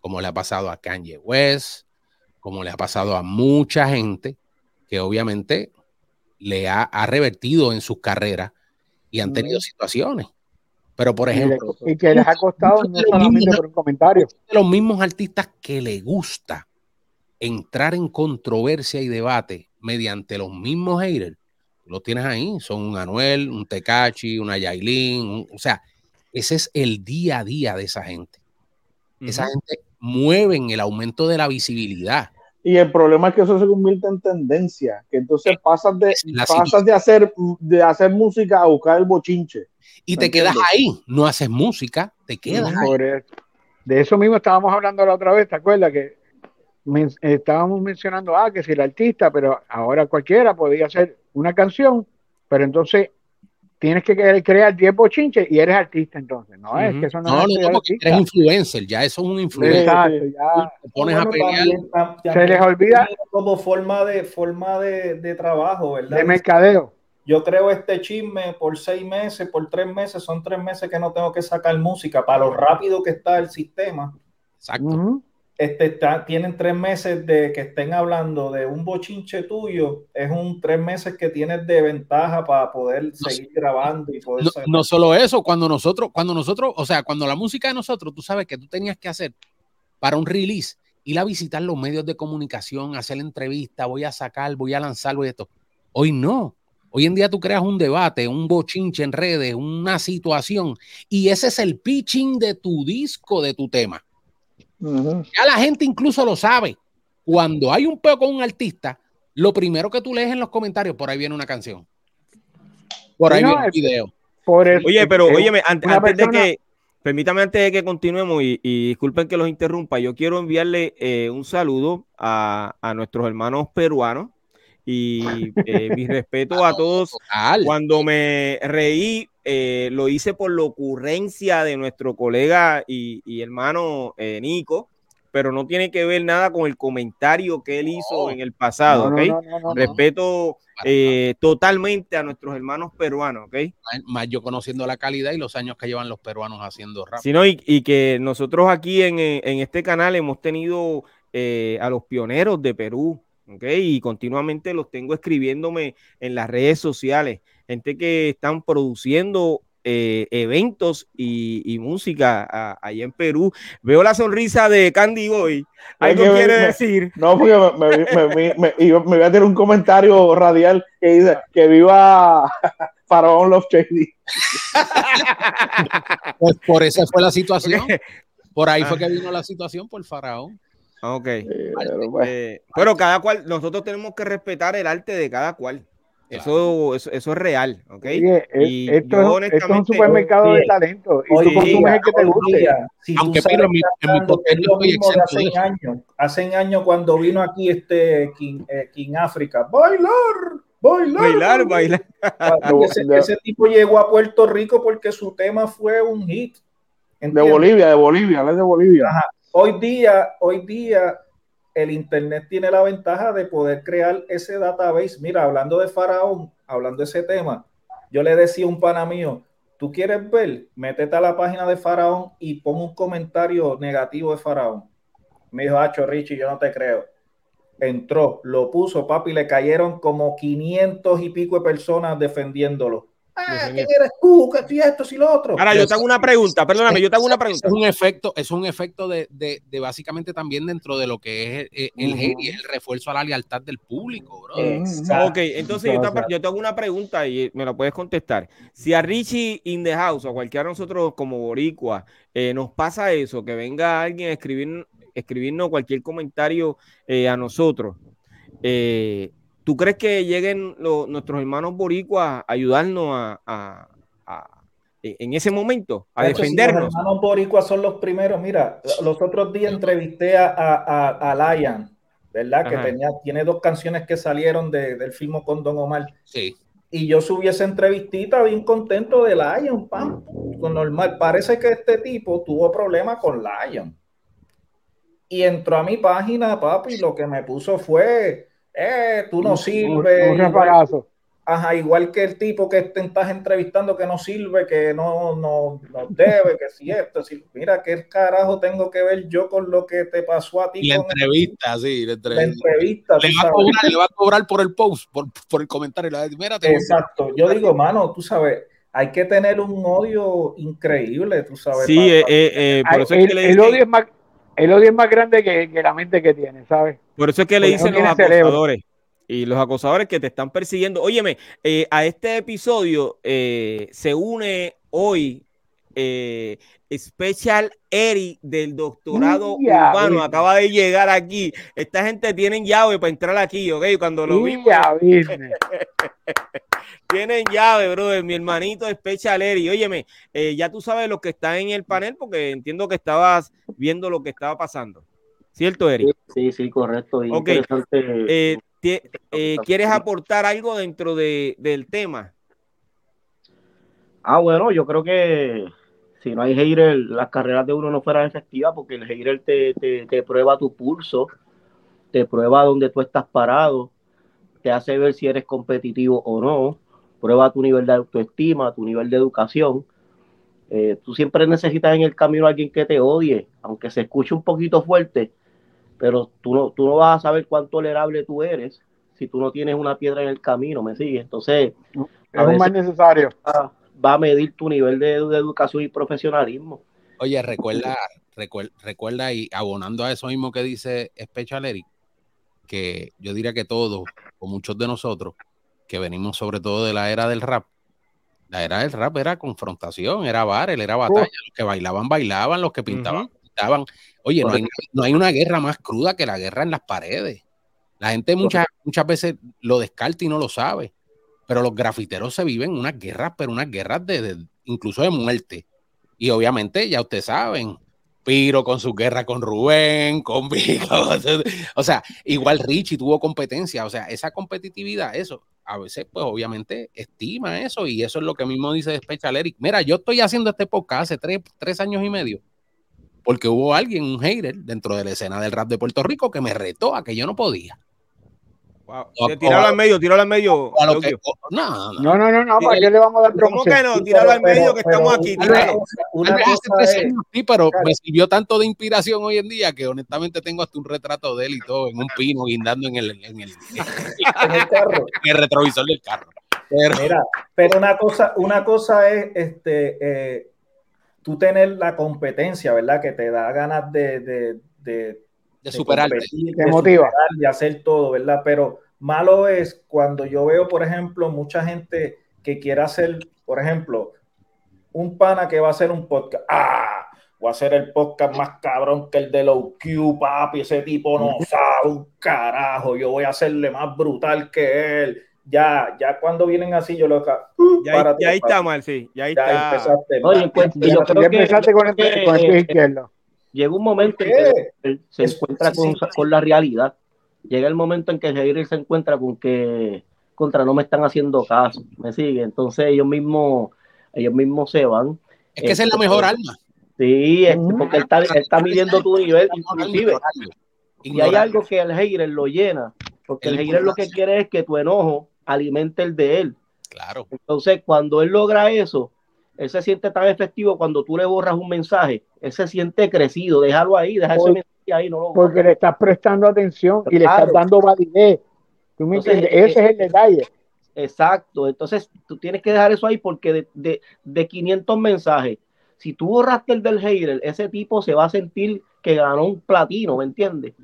como le ha pasado a Kanye West, como le ha pasado a mucha gente que obviamente le ha, revertido en sus carreras y han tenido situaciones. Pero, por ejemplo. Y, que les ha costado no solamente por un comentario. Los mismos artistas que le gusta entrar en controversia y debate mediante los mismos haters, los tienes ahí. Son un Anuel, un Tecachi, una Yailin. o sea, ese es el día a día de esa gente. Esa gente mueve en el aumento de la visibilidad. Y el problema es que eso se convierte en tendencia, que entonces eh, pasas de, pasas de, hacer, de hacer música a buscar el bochinche. Y te quedas ahí, no haces música, te quedas ahí. De eso mismo estábamos hablando la otra vez, ¿te acuerdas? Que estábamos mencionando, ah, que si el artista, pero ahora cualquiera podía hacer una canción, pero entonces tienes que crear 10 bochinches y eres artista entonces, ¿no? Es que eso no, no, no, eres influencer, ya eso es un influencer. Exacto, ya. Te pones a pelear. se les olvida. Como forma de, forma de, de trabajo, ¿verdad? De mercadeo. Yo creo este chisme por seis meses, por tres meses, son tres meses que no tengo que sacar música para lo rápido que está el sistema. Exacto este, tienen tres meses de que estén hablando de un bochinche tuyo, es un tres meses que tienes de ventaja para poder seguir grabando y poder... No, solo eso, cuando nosotros, cuando nosotros, o sea, cuando la música de nosotros, tú sabes que tú tenías que hacer para un release, ir a visitar los medios de comunicación, hacer entrevistas, voy a sacar, voy a lanzar, voy a esto. Hoy no. Hoy en día tú creas un debate, un bochinche en redes, una situación, y ese es el pitching de tu disco, de tu tema. Ya la gente incluso lo sabe. Cuando hay un peo con un artista, lo primero que tú lees en los comentarios, por ahí viene una canción. Por ahí viene un video. Oye, pero óyeme, antes, de que, permítame antes de que continuemos y, disculpen que los interrumpa, yo quiero enviarle eh, un saludo a, nuestros hermanos peruanos y eh, mi respeto a todos. Cuando me reí, eh, lo hice por la ocurrencia de nuestro colega y, y hermano Nico pero no tiene que ver nada con el comentario que él hizo en el pasado, ¿ok? Respeto eh, totalmente a nuestros hermanos peruanos, ¿ok? Más, yo conociendo la calidad y los años que llevan los peruanos haciendo rap. Sí, y, que nosotros aquí en, este canal hemos tenido eh, a los pioneros de Perú, ¿ok? Y continuamente los tengo escribiéndome en las redes sociales, gente que están produciendo eh, eventos y, música allá en Perú. Veo la sonrisa de Candy Boy. ¿Algo quiere decir? No, porque me, me, voy a tener un comentario radial que dice que viva Faraón Love Shady. pues por esa fue la situación. Por ahí fue ah. que vino la situación por Faraón. Ok. Eh, pero cada cual, nosotros tenemos que respetar el arte de cada cual. Eso, eso, eso, es real, ¿ok? y esto, es, esto, es, un supermercado de talento y tú consumes el que te guste. Si Aunque pero mi, mi lo mismo de hace años. Hace años cuando vino aquí este King, eh, King África, bailar, bailar, bailar, bailar. Ese, ese, tipo llegó a Puerto Rico porque su tema fue un hit. De Bolivia, de Bolivia, es de Bolivia. Ajá. Hoy día, hoy día el Internet tiene la ventaja de poder crear ese database. Mira, hablando de Faraón, hablando de ese tema, yo le decía a un pana mío, tú quieres ver, métete a la página de Faraón y pon un comentario negativo de Faraón. Me dijo, Hacho Richie, yo no te creo. Entró, lo puso, papi, le cayeron como 500 y pico de personas defendiéndolo. Ah, ¿quién eres tú? ¿Qué si esto, si lo otro? Ahora, yo te hago una pregunta, perdóname, yo te hago una pregunta. Es un efecto, es un efecto de, de, de básicamente también dentro de lo que es eh, el, el, el refuerzo a la lealtad del público, bro. Ok, entonces yo te, yo te, hago una pregunta y me la puedes contestar. Si a Richie in the house o a cualquiera de nosotros como boricua eh, nos pasa eso, que venga alguien a escribir, escribirnos cualquier comentario eh, a nosotros, eh, ¿Tú crees que lleguen nuestros hermanos boricuas a ayudarnos a, e, en ese momento, a defendernos? los hermanos boricuas son los primeros. Mira, los otros días entrevisté a, a, Lion, ¿verdad? Que tenía, tiene dos canciones que salieron del film con Don Omar. Sí. Y yo subí esa entrevistita bien contento de Lion, pam, con normal. Parece que este tipo tuvo problemas con Lion. Y entró a mi página, papi, y lo que me puso fue eh, tú no sirves. Un, Ajá, igual que el tipo que te estás entrevistando que no sirve, que no, no, no debe, que si esto, si, mira, ¿qué carajo tengo que ver yo con lo que te pasó a ti? La entrevista, sí, la entrevista. le, va a cobrar, le, va a cobrar, por el post, por, por el comentario. Mira, Exacto, yo digo, mano, tú sabes, hay que tener un odio increíble, tú sabes. Sí, eh, eh, eh, por eso es que le el odio es más el odio es más grande que, la mente que tiene, ¿sabes? Por eso es que le dicen los acosadores. Y los acosadores que te están persiguiendo. Óyeme, eh, a este episodio eh, se une hoy eh, Special Eri del doctorado urbano. Acaba de llegar aquí. Esta gente tiene llave para entrar aquí, ¿ok? Cuando lo vimos. Tienen llave, brother. Mi hermanito Special Eri. Óyeme, eh, ya tú sabes lo que está en el panel porque entiendo que estabas viendo lo que estaba pasando. ¿Cierto, Eri? Sí, sí, correcto. Eh, eh, ¿Quieres aportar algo dentro del tema? Ah, bueno, yo creo que si no hay hater, las carreras de uno no fueran efectivas porque el hater te, te, te prueba tu pulso, te prueba dónde tú estás parado, te hace ver si eres competitivo o no prueba tu nivel de autoestima, tu nivel de educación. Eh, tú siempre necesitas en el camino a alguien que te odie, aunque se escuche un poquito fuerte, pero tú no, tú no vas a saber cuán tolerable tú eres si tú no tienes una piedra en el camino, ¿me sigues? Entonces, es más necesario. Va, a medir tu nivel de, educación y profesionalismo. Oye, recuerda, recuerda, recuerda, y abonando a eso mismo que dice Special Eric, que yo diría que todos, o muchos de nosotros, que venimos sobre todo de la era del rap, la era del rap era confrontación, era barel, era batalla. Los que bailaban, bailaban, los que pintaban, pintaban. Oye, no hay, no hay, una guerra más cruda que la guerra en las paredes. La gente muchas, muchas veces lo descarta y no lo sabe. Pero los grafiteros se viven unas guerras, pero unas guerras de, incluso de muerte. Y obviamente, ya ustedes saben, Piro con su guerra con Rubén, con Vico. O sea, igual Richie tuvo competencia. O sea, esa competitividad, eso, a veces, pues obviamente estima eso. Y eso es lo que mismo dice Special Eric. Mira, yo estoy haciendo este podcast hace tres, tres años y medio. Porque hubo alguien, un hater, dentro de la escena del rap de Puerto Rico que me retó a que yo no podía. Wow. Tíralo al medio, tíralo al medio. no, no, no, no, ¿para qué le vamos a dar ¿Cómo que no? Tíralo al medio que estamos aquí. Una cosa sí, pero me sirvió tanto de inspiración hoy en día que honestamente tengo hasta un retrato de él y todo en un pino guindando en el, en el, en el carro. En el retrovisor del carro. Pero, Mira, pero una cosa, una cosa es este eh, tú tener la competencia, ¿verdad? Que te da ganas de, de, de de superar, de, motiva. y hacer todo, ¿verdad? Pero malo es cuando yo veo, por ejemplo, mucha gente que quiere hacer, por ejemplo, un pana que va a hacer un podcast. ¡Ah! Voy a hacer el podcast más cabrón que el de los Q, papi. Ese tipo no sabe un carajo. Yo voy a hacerle más brutal que él. Ya, ya cuando vienen así, yo lo. Uh, ya, ahí está mal, sí. Ya ahí ya Empezaste, Oye, pues, yo creo que, empezaste con el, con el izquierdo llega un momento en que se encuentra con, la realidad. Llega el momento en que el se encuentra con que contra no me están haciendo caso, me sigue. Entonces ellos mismos, ellos mismos se van. Es que esa es la mejor alma. Sí, porque él está, midiendo tu nivel, inclusive. Y hay algo que el hater lo llena, porque el, el hater lo que quiere es que tu enojo alimente el de él. Claro. Entonces, cuando él logra eso, él se siente tan efectivo cuando tú le borras un mensaje, él se siente crecido, déjalo ahí, deja ese mensaje ahí, no lo Porque le estás prestando atención y le estás dando validez. ¿Tú me entiendes? Ese es el detalle. Exacto, entonces tú tienes que dejar eso ahí porque de, de, de 500 mensajes, si tú borraste el del hater, ese tipo se va a sentir que ganó un platino, ¿me entiendes?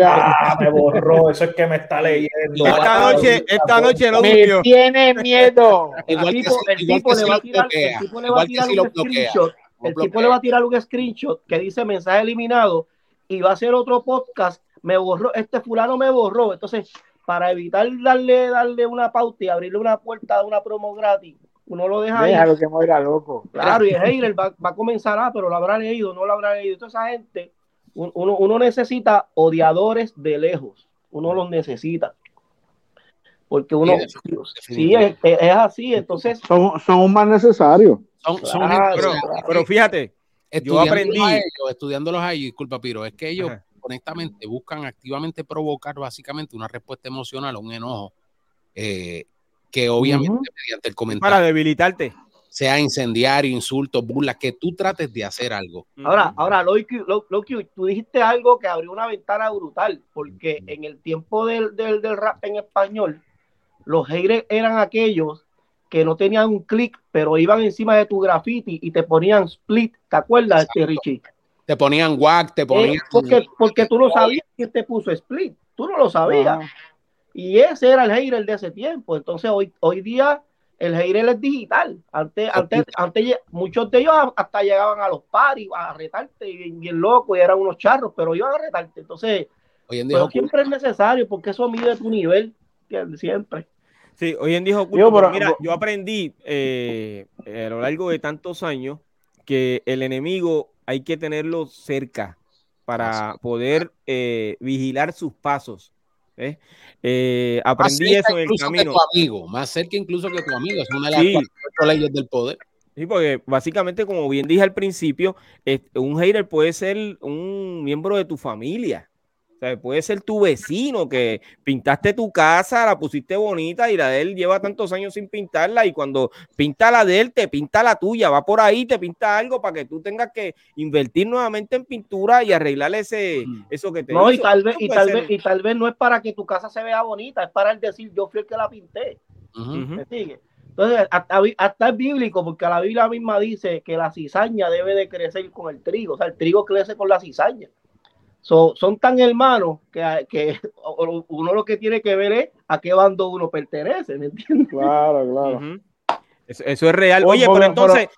Ah, me borró, eso es que me está leyendo. Esta noche, esta noche no me tiene miedo. el tipo, el tipo le va a tirar, el tipo le va a tirar un screenshot, el tipo le va a tirar un screenshot que dice mensaje eliminado y va a hacer otro podcast, me borró, este fulano me borró, entonces para evitar darle, darle una pauta y abrirle una puerta de una promo gratis, uno lo deja Déjalo que muera loco. Claro, y el hater va, va, a comenzar, ah, pero lo habrá leído, no lo habrá leído. Toda esa gente uno, uno necesita odiadores de lejos, uno los necesita. Porque uno, sí, es, es, así, entonces... Son, son más necesarios. pero, fíjate, yo aprendí... estudiándolos ahí, disculpa, Piro, es que ellos honestamente buscan activamente provocar básicamente una respuesta emocional o un enojo eh, que obviamente mediante el comentario... Para debilitarte sea incendiario, insultos, burlas, que tú trates de hacer algo. Ahora, ahora, Loki, tú dijiste algo que abrió una ventana brutal, porque en el tiempo del, del, rap en español, los haters eran aquellos que no tenían un clic, pero iban encima de tu graffiti y te ponían split, ¿te acuerdas, este Richie? Te ponían whack, te ponían... porque, porque tú no sabías que te puso split, tú no lo sabías. Y ese era el hater de ese tiempo. Entonces hoy, hoy día el hater es digital. Antes, antes, antes, muchos de ellos hasta llegaban a los paris a retarte y bien, loco y eran unos charros, pero iban a retarte. Entonces, hoy en día, siempre es necesario porque eso mide tu nivel siempre. Sí, hoy en día, yo, mira, yo aprendí eh, a lo largo de tantos años que el enemigo hay que tenerlo cerca para poder eh, vigilar sus pasos. ¿Eh? Eh, aprendí eso en el camino. Que tu amigo, más cerca incluso que tu amigo, es una de las leyes del poder. Sí, porque básicamente, como bien dije al principio, un hater puede ser un miembro de tu familia puede ser tu vecino que pintaste tu casa, la pusiste bonita y la de él lleva tantos años sin pintarla y cuando pinta la de él, te pinta la tuya, va por ahí, te pinta algo para que tú tengas que invertir nuevamente en pintura y arreglarle ese, mm. eso que te No, y tal vez, y tal vez, y tal vez no es para que tu casa se vea bonita, es para el decir yo fui el que la pinté. Entonces, hasta, hasta, es bíblico, porque la Biblia misma dice que la cizaña debe de crecer con el trigo, o sea, el trigo crece con la cizaña. Son tan hermanos que, que, uno lo que tiene que ver es a qué bando uno pertenece, ¿me entiendes? Claro, claro. eso, es real. Oye, pero entonces...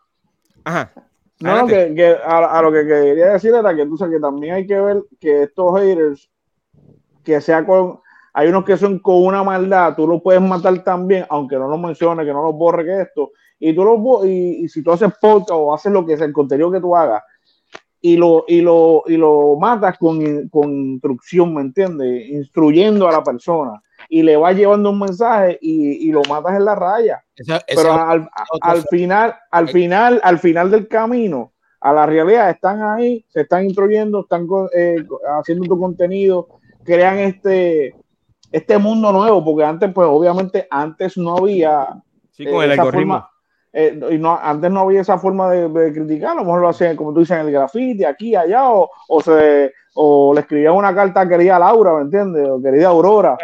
Ajá. No, que, a, lo que quería decir era que, tú sabes, que también hay que ver que estos haters, que sea con, hay unos que son con una maldad, tú lo puedes matar también, aunque no lo menciones, que no lo borre que esto, y tú lo, y, y si tú haces podcast o haces lo que sea, el contenido que tú hagas, y lo, y lo, y lo matas con, con instrucción, ¿me entiendes? Instruyendo a la persona y le vas llevando un mensaje y, y lo matas en la raya. Pero al, al, final, al final, al final del camino, a la realidad, están ahí, se están instruyendo, están eh, haciendo tu contenido, crean este, este mundo nuevo, porque antes, pues obviamente, antes no había. Sí, con el algoritmo. Eh, y no, antes no había esa forma de, criticar, a lo mejor lo hacían, como tú dices, en el grafiti, aquí, allá, o, o se o le escribían una carta querida Laura, ¿me entiendes? O querida Aurora,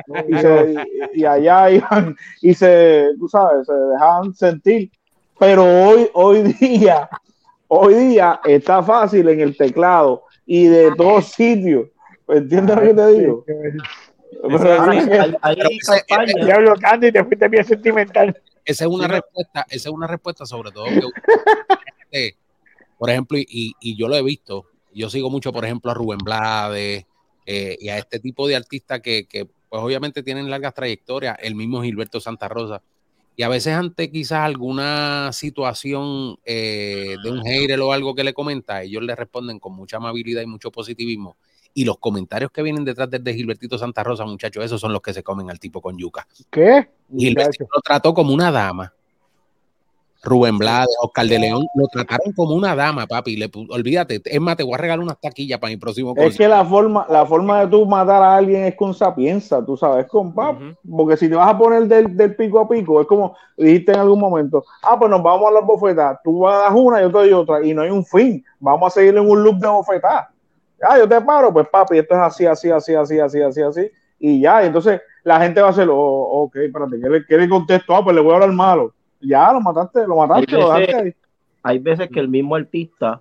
y, allá iban y se, tú sabes, se dejaban sentir. Pero hoy, hoy día, hoy día está fácil en el teclado y de todos sitios. ¿Me entiendes lo que te digo? Diablo, Candy, te fuiste bien sentimental esa es una respuesta, esa es una respuesta sobre todo que, por ejemplo, y, y, yo lo he visto, yo sigo mucho, por ejemplo, a Rubén Blades eh, y a este tipo de artistas que, que, pues obviamente tienen largas trayectorias, el mismo Gilberto Santa Rosa, y a veces ante quizás alguna situación eh, de un hater o algo que le comenta, ellos le responden con mucha amabilidad y mucho positivismo y los comentarios que vienen detrás de Gilbertito Santa Rosa, muchachos, esos son los que se comen al tipo con yuca. ¿Qué? Gilbertito lo trató como una dama. Rubén Blades, Oscar de León, lo trataron como una dama, papi. Le, olvídate, es más, te voy a regalar unas taquillas para mi próximo Es que la forma, la forma de tú matar a alguien es con sapienza, tú sabes, con pap. Porque si te vas a poner del, pico a pico, es como dijiste en algún momento, ah, pues nos vamos a las bofetas, tú vas a dar una, yo te doy otra, y no hay un fin. Vamos a seguir en un loop de bofetas ah, yo te paro, pues papi, esto es así, así, así, así, así, así, así, y ya, entonces la gente va a hacer, oh, ok, espérate, ¿qué le, qué le contesto? Ah, pues le voy a hablar malo. Ya, lo mataste, lo mataste, hay veces, lo ahí. Hay veces que el mismo artista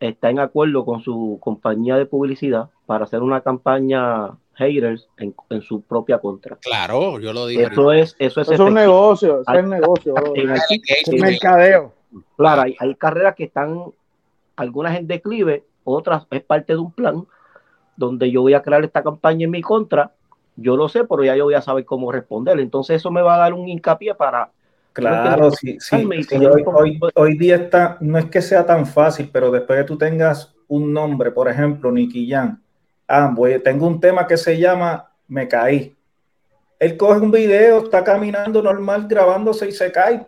está en acuerdo con su compañía de publicidad para hacer una campaña haters en, en su propia contra. Claro, yo lo digo. Eso es, eso es, es un negocio, es un negocio. Es mercadeo. Claro, hay, hay carreras que están, algunas en declive otras es parte de un plan donde yo voy a crear esta campaña en mi contra. Yo lo sé, pero ya yo voy a saber cómo responder. Entonces eso me va a dar un hincapié para... Claro, sí, sí, hoy, día está, no es que sea tan fácil, pero después que tú tengas un nombre, por ejemplo, Nicky Jan, ah, tengo un tema que se llama Me caí. Él coge un video, está caminando normal, grabándose y se cae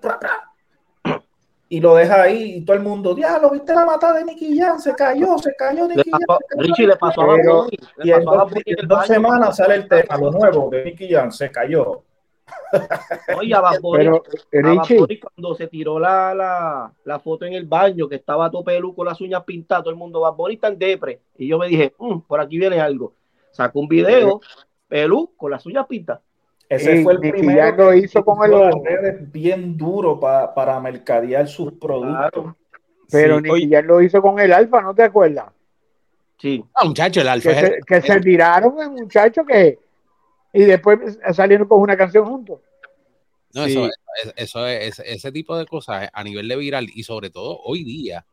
y lo deja ahí y todo el mundo, diablo, viste la mata de Nicky Jan, se cayó, se cayó Nicky Jan. Richie le pasó a Y en dos, semanas sale el tema, lo nuevo de Nicky Jan, se cayó. Oye, a Pero, Richie. cuando se tiró la, la, la, foto en el baño, que estaba todo pelu con las uñas pintadas, todo el mundo, va está en depre. Y yo me dije, mm, por aquí viene algo. Sacó un video, pelú, con las uñas pintadas. Ese fue el primero que hizo con el bien duro para mercadear sus productos. Pero ni ya lo hizo con el Alfa, ¿no te acuerdas? Sí. Ah, muchacho, el Alfa. Que, se, tiraron el muchacho que. Y después salieron con una canción juntos. No, eso, eso, es, ese tipo de cosas a nivel de viral y sobre todo hoy día.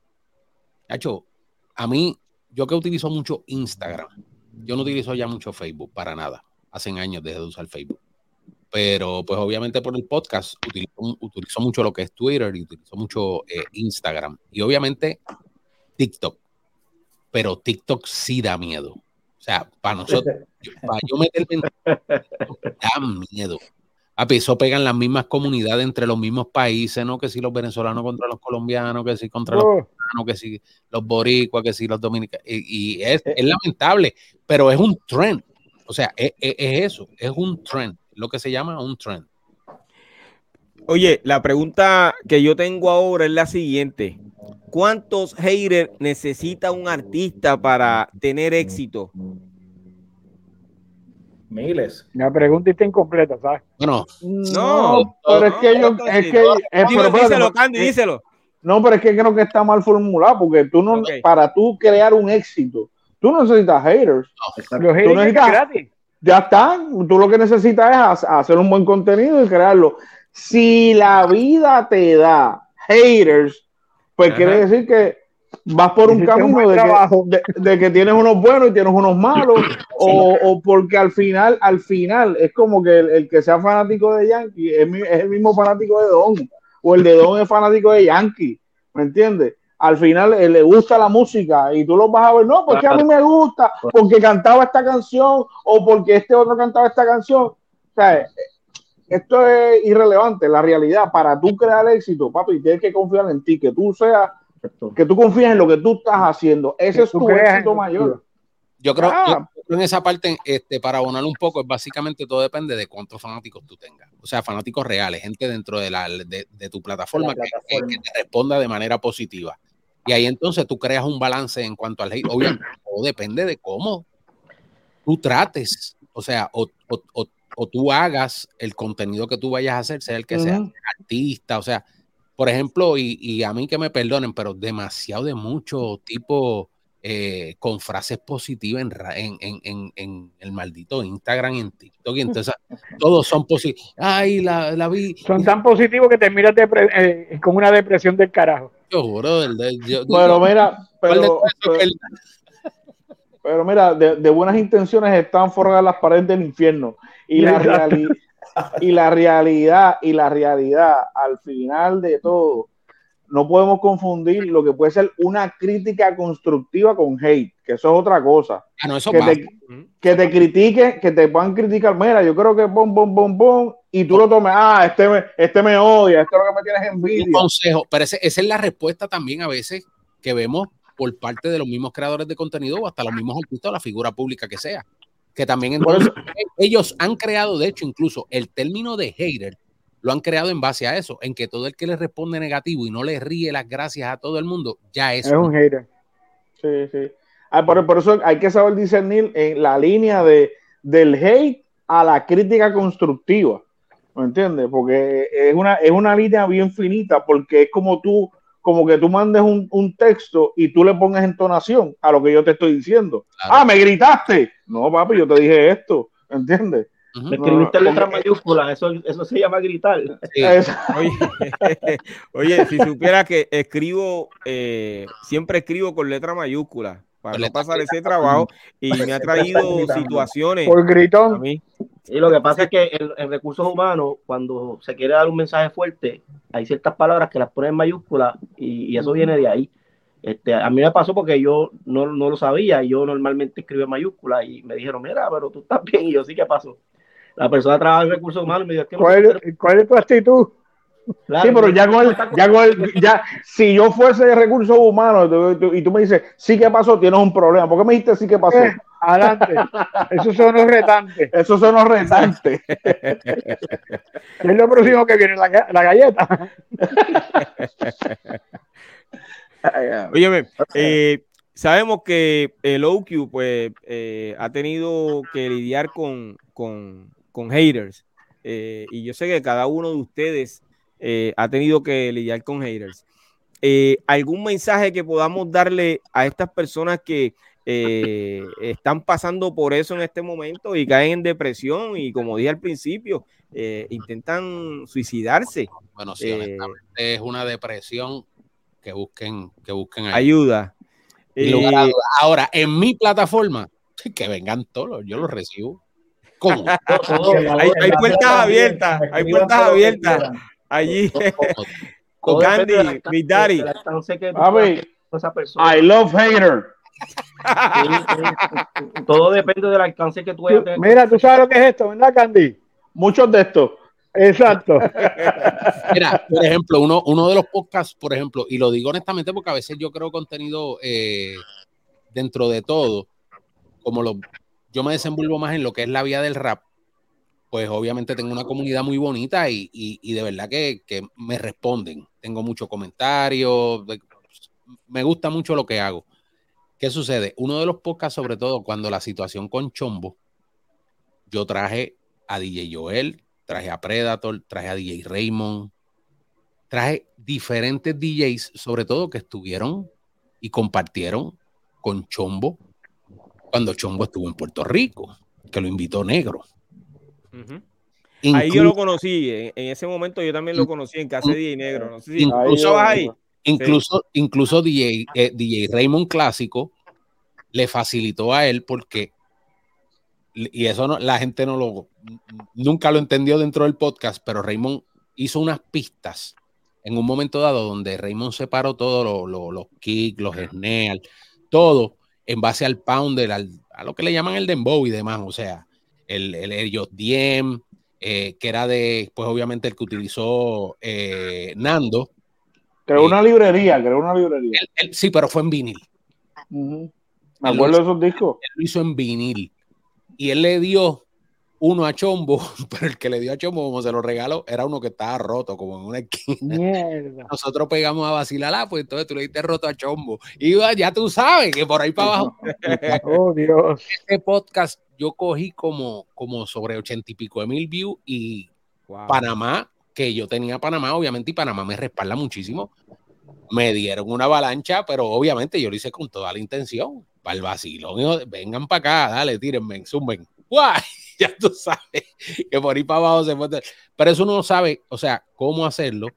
Muchacho, a mí, yo que utilizo mucho Instagram, yo no utilizo ya mucho Facebook para nada. Hacen años desde de usar Facebook pero pues obviamente por el podcast utilizo, mucho lo que es Twitter y utilizo mucho eh, Instagram y obviamente TikTok, pero TikTok sí da miedo. O sea, para nosotros, para yo meterme da miedo. Papi, eso pegan las mismas comunidades entre los mismos países, ¿no? Que si los venezolanos contra los colombianos, que si contra los oh. que si los boricuas, que si los dominicanos. Y, es, es, lamentable, pero es un trend. O sea, es, es eso, es un trend lo que se llama un trend. Oye, la pregunta que yo tengo ahora es la siguiente. ¿Cuántos haters necesita un artista para tener éxito? Miles. La pregunta está incompleta, ¿sabes? No, no, pero es que yo, es que, díselo, Candy, díselo. No, pero es que creo que está mal formulado, porque tú no, para tú crear un éxito, Tú no necesitas haters. Los haters necesitas, gratis. Ya están. Tú lo que necesitas es hacer un buen contenido y crearlo. Si la vida te da haters, pues quiere decir que vas por un camino de que, tienes unos buenos y tienes unos malos, o, porque al final, al final, es como que el, que sea fanático de Yankee es, el mismo fanático de Don, o el de Don es fanático de Yankee, ¿me entiendes? Al final eh, le gusta la música y tú lo vas a ver, no, porque a mí me gusta, porque cantaba esta canción, o porque este otro cantaba esta canción. O sea, esto es irrelevante, la realidad, para tú crear éxito, papi, tienes que confiar en ti, que tú seas que tú confías en lo que tú estás haciendo. Ese es tu éxito mayor. Yo creo, que en esa parte, este, para abonar un poco, es básicamente todo depende de cuántos fanáticos tú tengas. O sea, fanáticos reales, gente dentro de, la, de, tu plataforma, Que, te responda de manera positiva. Y ahí entonces tú creas un balance en cuanto al hate. Obviamente, todo depende de cómo tú trates. O sea, o, tú hagas el contenido que tú vayas a hacer, sea el que sea artista, o sea, por ejemplo, y, a mí que me perdonen, pero demasiado de mucho tipo eh, con frases positivas en, en, el maldito Instagram y en TikTok. Y entonces todos son positivos. Ay, la, la, vi. Son tan positivos que te miras eh, con una depresión del carajo. Yo juro, pero mira, pero, pero, mira, de, buenas intenciones están forradas las paredes del infierno. Y la realidad y la realidad, y la realidad, al final de todo, no podemos confundir lo que puede ser una crítica constructiva con hate, que eso es otra cosa. Ah, no, eso que, te, que te critique, que te puedan criticar, mira, yo creo que bom, bom, bom, bom, y tú lo tomes, ah, este me, este me odia, esto es lo que me tienes envidia. Un consejo, pero esa es la respuesta también a veces que vemos por parte de los mismos creadores de contenido o hasta los mismos artistas o la figura pública que sea que también entonces, ellos han creado, de hecho, incluso el término de hater lo han creado en base a eso, en que todo el que le responde negativo y no le ríe las gracias a todo el mundo, ya es, es un hater. Sí, sí. Ah, por, eso hay que saber discernir en la línea de, del hate a la crítica constructiva. ¿Me entiendes? Porque es una, es una línea bien finita, porque es como tú como que tú mandes un, texto y tú le pongas entonación a lo que yo te estoy diciendo. Ah, me gritaste. No, papi, yo te dije esto, ¿entiendes? Me escribiste letras mayúsculas, eso, eso se llama gritar. Oye, si supiera que escribo, eh, siempre escribo con letra mayúscula para no pasar ese trabajo y me ha traído situaciones. Por gritón. A mí. Y lo que pasa es que en, recursos humanos, cuando se quiere dar un mensaje fuerte, hay ciertas palabras que las ponen en mayúsculas y, eso viene de ahí. Este, a mí me pasó porque yo no, lo sabía y yo normalmente escribo en mayúsculas y me dijeron, mira, pero tú estás bien y yo sí que pasó. La persona trabaja en recursos humanos y me dijo, ¿Cuál, ¿Cuál es tu actitud? sí, pero ya con, el, ya con el, ya, si yo fuese de recursos humanos y tú me dices, sí que pasó, tienes un problema. ¿Por qué me dijiste sí que pasó? Eh, adelante. Esos son los retantes. Esos son los retantes. es lo próximo que viene, la, la galleta. Óyeme, eh, sabemos que el OQ pues, eh, ha tenido que lidiar con, con, con haters. y yo sé que cada uno de ustedes eh, ha tenido que lidiar con haters. Eh, ¿Algún mensaje que podamos darle a estas personas que eh, están pasando por eso en este momento y caen en depresión y como dije al principio, intentan suicidarse? Bueno, sí, es una depresión que busquen, que busquen ayuda. Ahora, en mi plataforma, que vengan todos, yo los recibo. ¿Cómo? hay, hay puertas abiertas, hay puertas abiertas allí con Candy, mi daddy. I love hater. Todo depende del alcance que tú hayas. Mira, tú sabes lo que es esto, ¿verdad, Candy? Muchos de estos. Exacto. Mira, por ejemplo, uno, uno de los podcasts, por ejemplo, y lo digo honestamente porque a veces yo creo contenido eh, dentro de todo, como lo, yo me desenvuelvo más en lo que es la vía del rap, pues obviamente tengo una comunidad muy bonita y, de verdad que, me responden. Tengo muchos comentarios, me gusta mucho lo que hago. ¿Qué sucede? Uno de los podcasts, sobre todo cuando la situación con Chombo, yo traje a DJ Joel, traje a Predator, traje a DJ Raymond, traje diferentes DJs, sobre todo que estuvieron y compartieron con Chombo cuando Chombo estuvo en Puerto Rico, que lo invitó negro. ahí yo lo conocí, en, ese momento yo también lo conocí en Casa de Negro. No sé si incluso, ahí. Incluso, incluso DJ, eh, DJ Raymond Clásico le facilitó a él porque, y eso no, la gente no lo, nunca lo entendió dentro del podcast, pero Raymond hizo unas pistas en un momento dado donde Raymond separó todos los kicks, los snares, todo en base al pounder, a lo que le llaman el dembow y demás, o sea, el, el ellos Diem, eh, que era de, pues obviamente el que utilizó eh, Nando. Creó una librería, creó una librería. sí, pero fue en vinil. Me acuerdo de esos discos. Él lo hizo en vinil. Y él le dio uno a Chombo, pero el que le dio a Chombo, como se lo regaló, era uno que estaba roto, como en una esquina. Nosotros pegamos a vacilar, ah, pues entonces tú le diste roto a Chombo. Y ya tú sabes que por ahí para abajo. oh, Dios. Este podcast yo cogí como, como sobre ochenta y pico de mil views y Panamá, que yo tenía Panamá, obviamente, y Panamá me respalda muchísimo. Me dieron una avalancha, pero obviamente yo lo hice con toda la intención. Para el vacilón, vengan para acá, dale, tírenme, zumben. ¡Guay! ya tú sabes que por ahí para abajo se puede. Pero eso uno no sabe, o sea, cómo hacerlo.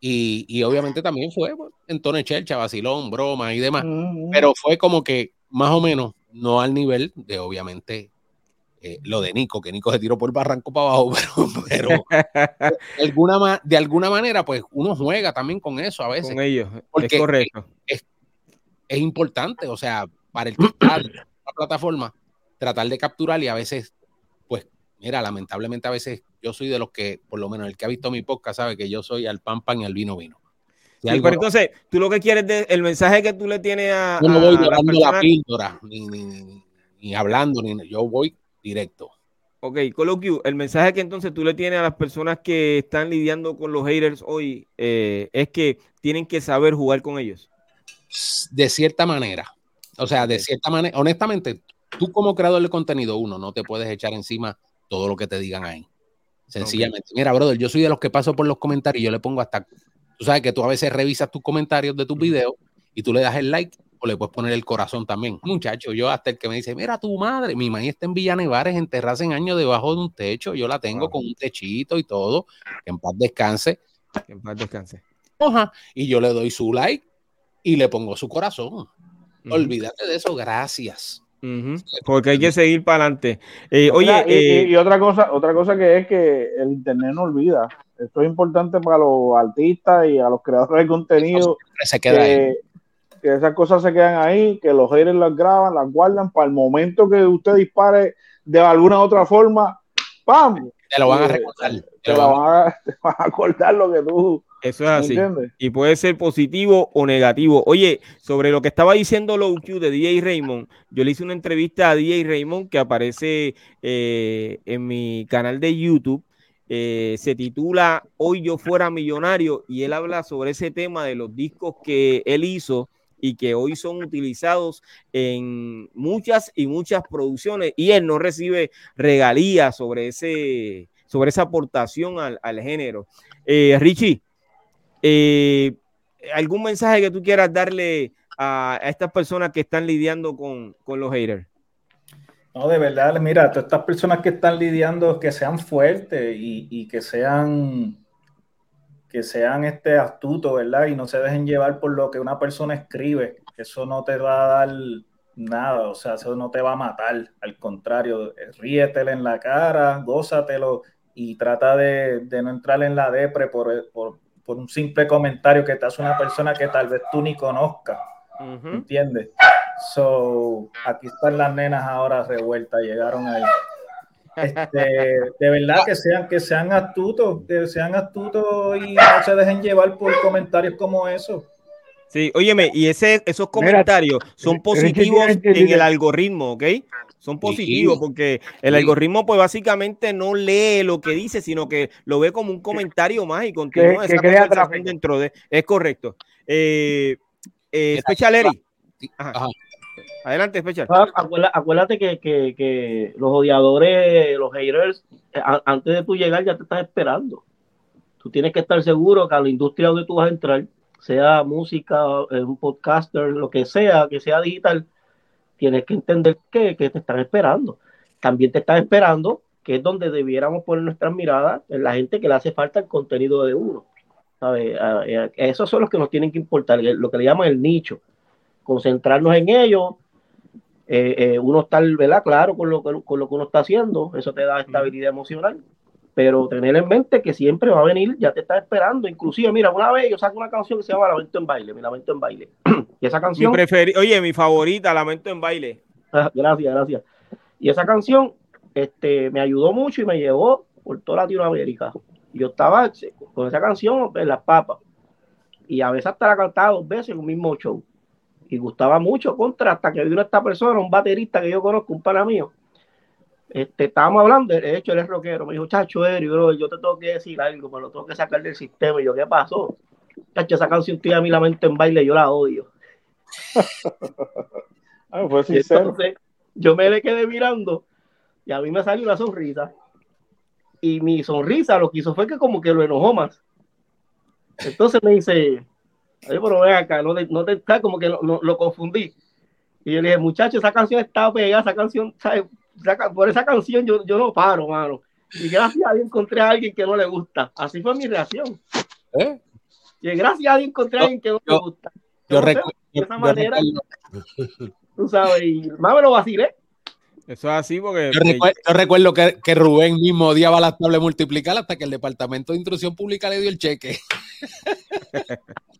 Y, y obviamente también fue bueno, en tono chelcha, vacilón, broma y demás. Pero fue como que más o menos, no al nivel de obviamente eh, lo de Nico, que Nico se tiró por el barranco para abajo, pero, de, alguna, de alguna manera, pues uno juega también con eso a veces. Con ellos, es correcto. Es, es, importante, o sea, para el la plataforma, tratar de capturar y a veces Mira, lamentablemente a veces yo soy de los que, por lo menos el que ha visto mi podcast, sabe que yo soy al pan pan y al vino vino. pero entonces, tú lo que quieres, de, el mensaje que tú le tienes a. Yo no voy dando la, píldora, ni, hablando, ni yo voy directo. Ok, Coloquio, el mensaje que entonces tú le tienes a las personas que están lidiando con los haters hoy eh, es que tienen que saber jugar con ellos. De cierta manera. O sea, de cierta manera, honestamente, tú como creador de contenido, uno, no te puedes echar encima todo lo que te digan ahí. Sencillamente. Mira, brother, yo soy de los que paso por los comentarios, yo le pongo hasta, tú sabes que tú a veces revisas tus comentarios de tus videos y tú le das el like le puedes poner el corazón también. Muchacho, yo hasta el que me dice, mira tu madre, mi mamá está en Villanevares, enterrada en años debajo de un techo, yo la tengo con un techito y todo, que en paz descanse. Que en paz descanse. y yo le doy su like y le pongo su corazón. Olvídate de eso, gracias. Porque hay que seguir para adelante. Eh, oye, eh, y, otra cosa, otra cosa que es que el internet no olvida. Esto es importante para los artistas y a los creadores de contenido. que, esas cosas se quedan ahí, que los haters las graban, las guardan para el momento que usted dispare de alguna otra forma, ¡pam! Te lo van a recordar. Te, lo van a, te van a acordar lo que tú eso es así. Y puede ser positivo o negativo. Oye, sobre lo que estaba diciendo Low Q de DJ Raymond, yo le hice una entrevista a DJ Raymond que aparece eh, en mi canal de YouTube. Eh, se titula Hoy yo fuera millonario y él habla sobre ese tema de los discos que él hizo y que hoy son utilizados en muchas y muchas producciones y él no recibe regalías sobre, ese, sobre esa aportación al, género. Eh, Richie, eh, ¿Algún mensaje que tú quieras darle a, estas personas que están lidiando con, los haters? No, de verdad, mira, todas estas personas que están lidiando, que sean fuertes y, que sean que sean este astutos, ¿verdad? Y no se dejen llevar por lo que una persona escribe. Eso no te va a dar nada, o sea, eso no te va a matar. Al contrario, ríetele en la cara, gózatelo y trata de, no entrar en la depre por, por, por un simple comentario que te hace una persona que tal vez tú ni conozcas. ¿Entiendes? So, aquí están las nenas ahora revueltas, llegaron ahí. Este, de verdad que sean, que sean astutos, que sean astutos y no se dejen llevar por comentarios como eso. Sí, óyeme, y ese, esos comentarios son positivos en el algoritmo, ¿ok? son positivos porque el algoritmo pues básicamente no lee lo que dice, sino que lo ve como un comentario más y continúa esa conversación dentro de... Es correcto. Eh, eh, Special Eri. Adelante, Special. Ah, acuérdate, que, que, los odiadores, los haters, eh, antes de tú llegar ya te están esperando. Tú tienes que estar seguro que a la industria donde tú vas a entrar, sea música, un podcaster, lo que sea, que sea digital, tienes que entender que, te están esperando. También te están esperando, que es donde debiéramos poner nuestras miradas, en la gente que le hace falta el contenido de uno. Eh, esos son los que nos tienen que importar, lo que le llaman el nicho. Concentrarnos en ellos, eh, eh, uno está ¿verdad? claro con lo, con lo que uno está haciendo, eso te da estabilidad emocional pero tener en mente que siempre va a venir, ya te está esperando. Inclusive, mira, una vez yo saco una canción que se llama Lamento en baile, mi Lamento en baile. y esa canción... Mi oye, mi favorita, Lamento en baile. Gracias, gracias. Y esa canción este, me ayudó mucho y me llevó por toda Latinoamérica. Yo estaba con esa canción en las papas. Y a veces hasta la cantaba dos veces en un mismo show. Y gustaba mucho contra hasta que vino esta persona, un baterista que yo conozco, un pana mío, este, estábamos hablando, de hecho él es rockero, me dijo, chacho, Eri, bro, yo te tengo que decir algo, pero lo tengo que sacar del sistema. Y yo, ¿qué pasó? Chacho, esa canción tiene a mí la mente en baile, yo la odio. ah, pues entonces, yo me le quedé mirando y a mí me salió una sonrisa. Y mi sonrisa lo que hizo fue que como que lo enojó más. Entonces me dice, Ay, pero ven acá, no te, no te como que lo confundí. Y yo le dije, muchacho, esa canción está pegada, esa canción, ¿sabes? por esa canción yo, yo no paro, mano. Y gracias a Dios encontré a alguien que no le gusta. Así fue mi reacción. ¿Eh? Y gracias a Dios encontré a alguien que no le gusta. Yo, recuerdo. De esa manera, tú sabes, y más me lo vacilé. Eso es así porque... Yo recuerdo, que, que, Rubén mismo odiaba la tabla multiplicar hasta que el Departamento de Instrucción Pública le dio el cheque.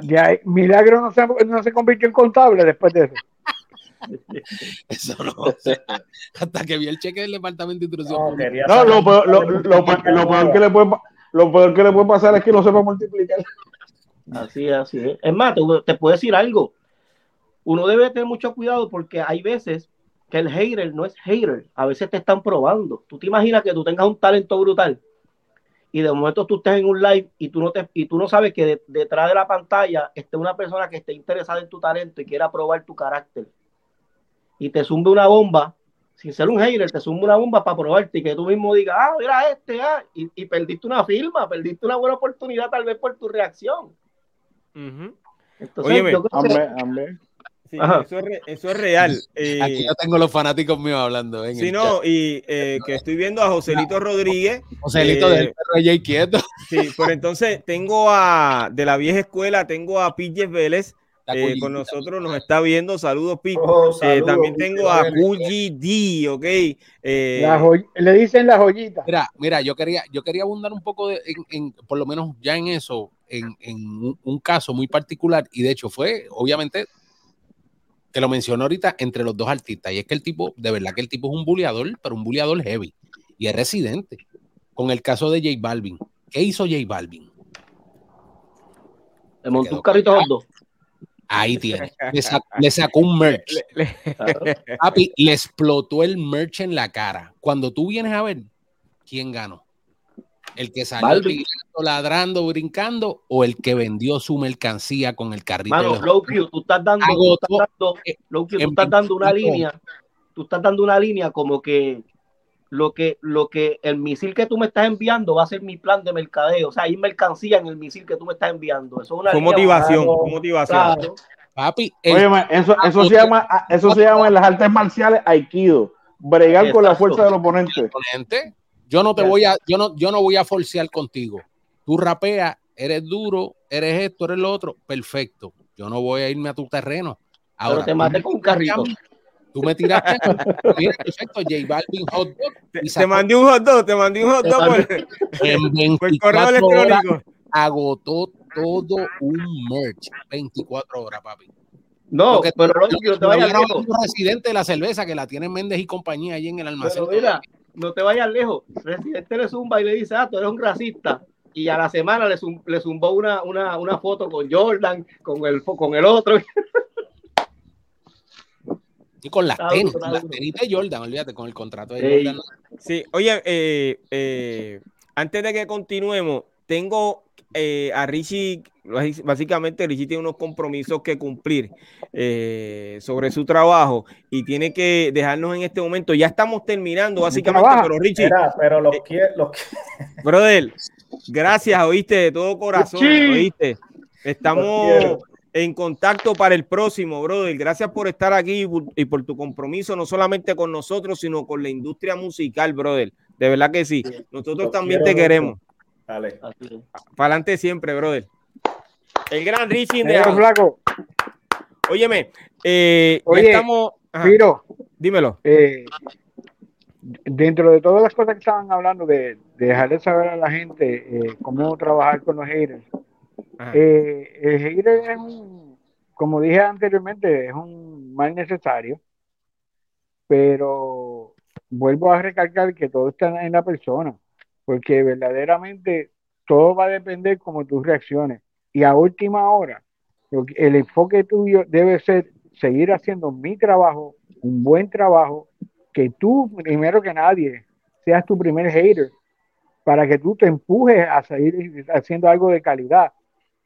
ya, Milagro no se, no se convirtió en contable después de eso. Eso no. hasta que vi el cheque del departamento de instrucción. No, lo, peor, que le puede, lo peor que le puede pasar es que no sepa multiplicar. Así es, así es. Es más, te, te puedo decir algo. Uno debe tener mucho cuidado porque hay veces que el hater no es hater. A veces te están probando. Tú te imaginas que tú tengas un talento brutal y de momento tú estés en un live y tú no, te, y tú no sabes que detrás de la pantalla esté una persona que esté interesada en tu talento y quiera probar tu carácter. Y te zumbe una bomba, sin ser un hater, te zumbe una bomba para probarte y que tú mismo digas, ah, mira este, ah, y, perdiste una firma, perdiste una buena oportunidad tal vez por tu reacción. Entonces, yo eso, es real. Eh, Aquí yo tengo los fanáticos míos hablando. sí, no, y eh, que estoy viendo a Joselito Rodríguez. Joselito del eh, perro quieto. Sí, pero entonces tengo a, de la vieja escuela, tengo a Pilles Vélez, eh, con nosotros nos está viendo. Saludos, Pi. Oh, eh, también tengo a D, ¿ok? Eh, le dicen la joyita. Mira, mira, yo quería, yo quería abundar un poco de, en, por lo menos ya en eso, en, un, caso muy particular, y de hecho fue, obviamente, que lo mencionó ahorita entre los dos artistas, y es que el tipo, de verdad que el tipo es un buleador, pero un buleador heavy, y es residente. Con el caso de J Balvin. ¿Qué hizo J Balvin? Le montó un carrito dos. Ahí tiene. Le, sacó, un merch. Papi, le explotó el merch en la cara. Cuando tú vienes a ver, ¿quién ganó? ¿El que salió ladrando, brincando o el que vendió su mercancía con el carrito? Mano, tú estás dando, tú estás dando, tú estás dando una línea, tú estás dando una línea como que lo que, lo que el misil que tú me estás enviando va a ser mi plan de mercadeo. O sea, hay mercancía en el misil que tú me estás enviando. Eso es una motivación, motivación. Papi, eso, eso, se llama, eso se llama en las artes marciales Aikido. Bregar con la fuerza del oponente. Yo no te voy a, yo no, yo no voy a forcear contigo. Tú rapeas, eres duro, eres esto, eres lo otro. Perfecto. Yo no voy a irme a tu terreno. Ahora, te maté con un carrito. Tú me tiraste, mira, perfecto, J Balvin hot dog. Te, mandé un hot dog, te mandé un hot dog por, en 24 electrónico. agotó todo un merch. 24 horas, papi. No, pero no, te vayas lejos. residente de la cerveza que la tiene Méndez y compañía allí en el almacén. Pero mira, no te vayas lejos. Residente le zumba y le dice, ah, tú eres un racista. Y a la semana le, le zumbó una, una, una foto con Jordan, con el, con el otro. con las tenis, con las tenis de Jordan, olvídate, con el contrato de Jordan. Sí, oye, eh, eh, antes de que continuemos, tengo eh, a Richie, básicamente Richie tiene unos compromisos que cumplir sobre su trabajo y tiene que dejarnos en este momento. Ya estamos terminando, básicamente, pero Richie. pero los, los... Brother, gracias, oíste, de todo corazón, oíste. Estamos en contacto para el próximo, brother. Gracias por estar aquí y por tu compromiso, no solamente con nosotros, sino con la industria musical, brother. De verdad que sí. Nosotros también te queremos. Dale. Para adelante siempre, brother. El gran Richie de flaco. Óyeme, eh, Oye, estamos. dímelo. Eh, dentro de todas las cosas que estaban hablando de, dejarle saber a la gente eh, cómo trabajar con los haters, eh, el hater es un, como dije anteriormente, es un mal necesario, pero vuelvo a recalcar que todo está en la persona, porque verdaderamente todo va a depender cómo tú reacciones. Y a última hora, el enfoque tuyo debe ser seguir haciendo mi trabajo, un buen trabajo, que tú, primero que nadie, seas tu primer hater, para que tú te empujes a seguir haciendo algo de calidad.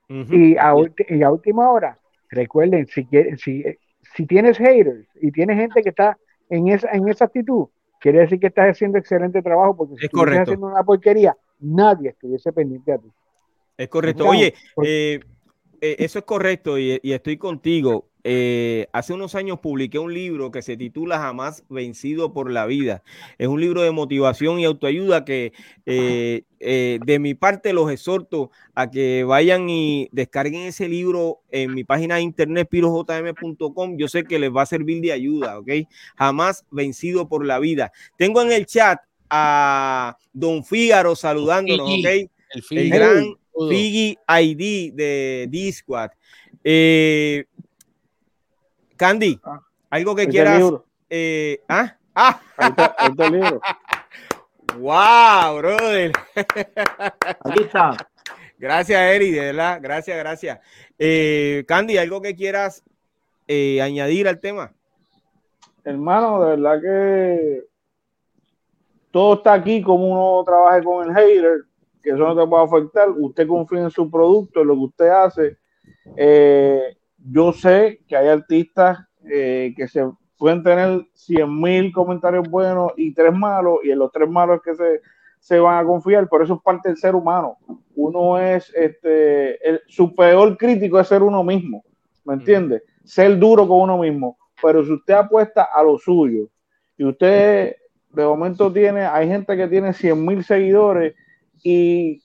y, a, y, a, última hora, recuerden, si, si, si tienes haters y tienes gente que está en esa, en esa actitud, quiere decir que estás haciendo excelente trabajo, porque si estás haciendo una porquería, nadie estuviese pendiente a ti. Es correcto. Oye, eh, eh, eso es correcto y, y estoy contigo. Eh, hace unos años publiqué un libro que se titula Jamás vencido por la vida. Es un libro de motivación y autoayuda que eh, eh, de mi parte los exhorto a que vayan y descarguen ese libro en mi página de internet pirojm.com. Yo sé que les va a servir de ayuda, ¿ok? Jamás vencido por la vida. Tengo en el chat a Don Fígaro saludándonos, ¿ok? El, gran Figi ID de Discord. Eh, Candy, ah, algo que quieras. Eh, ¿Ah? ¡Ah! ¡Wow, brother! Aquí está. Gracias, Eri, de verdad. Gracias, gracias. Eh, Candy, ¿algo que quieras eh, añadir al tema? Hermano, de verdad que todo está aquí como uno trabaje con el hater, que eso no te puede afectar. Usted confía en su producto, en lo que usted hace. Eh, yo sé que hay artistas eh, que se pueden tener 100 mil comentarios buenos y tres malos, y en los tres malos es que se, van a confiar, por eso es parte del ser humano. Uno es, este, su peor crítico es ser uno mismo, ¿me entiende? Ser duro con uno mismo, pero si usted apuesta a lo suyo y usted de momento tiene, hay gente que tiene 100 mil seguidores y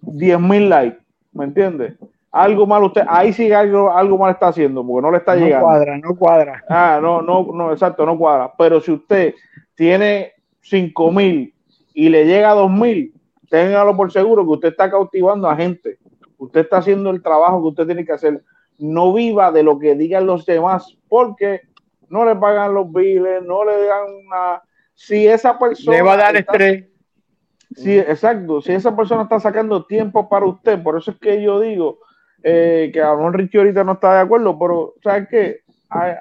10 mil likes, ¿me entiende? Algo mal usted, ahí sí algo, algo mal está haciendo, porque no le está llegando. No cuadra, no cuadra. Ah, no, no, no, exacto, no cuadra. Pero si usted tiene cinco mil y le llega a dos mil, téngalo por seguro que usted está cautivando a gente. Usted está haciendo el trabajo que usted tiene que hacer. No viva de lo que digan los demás, porque no le pagan los biles, no le dan una. Si esa persona. Le va a dar estrés. Sí, exacto. Si esa persona está sacando tiempo para usted, por eso es que yo digo, eh, que a lo mejor Richie ahorita no está de acuerdo, pero ¿sabes qué? Hay,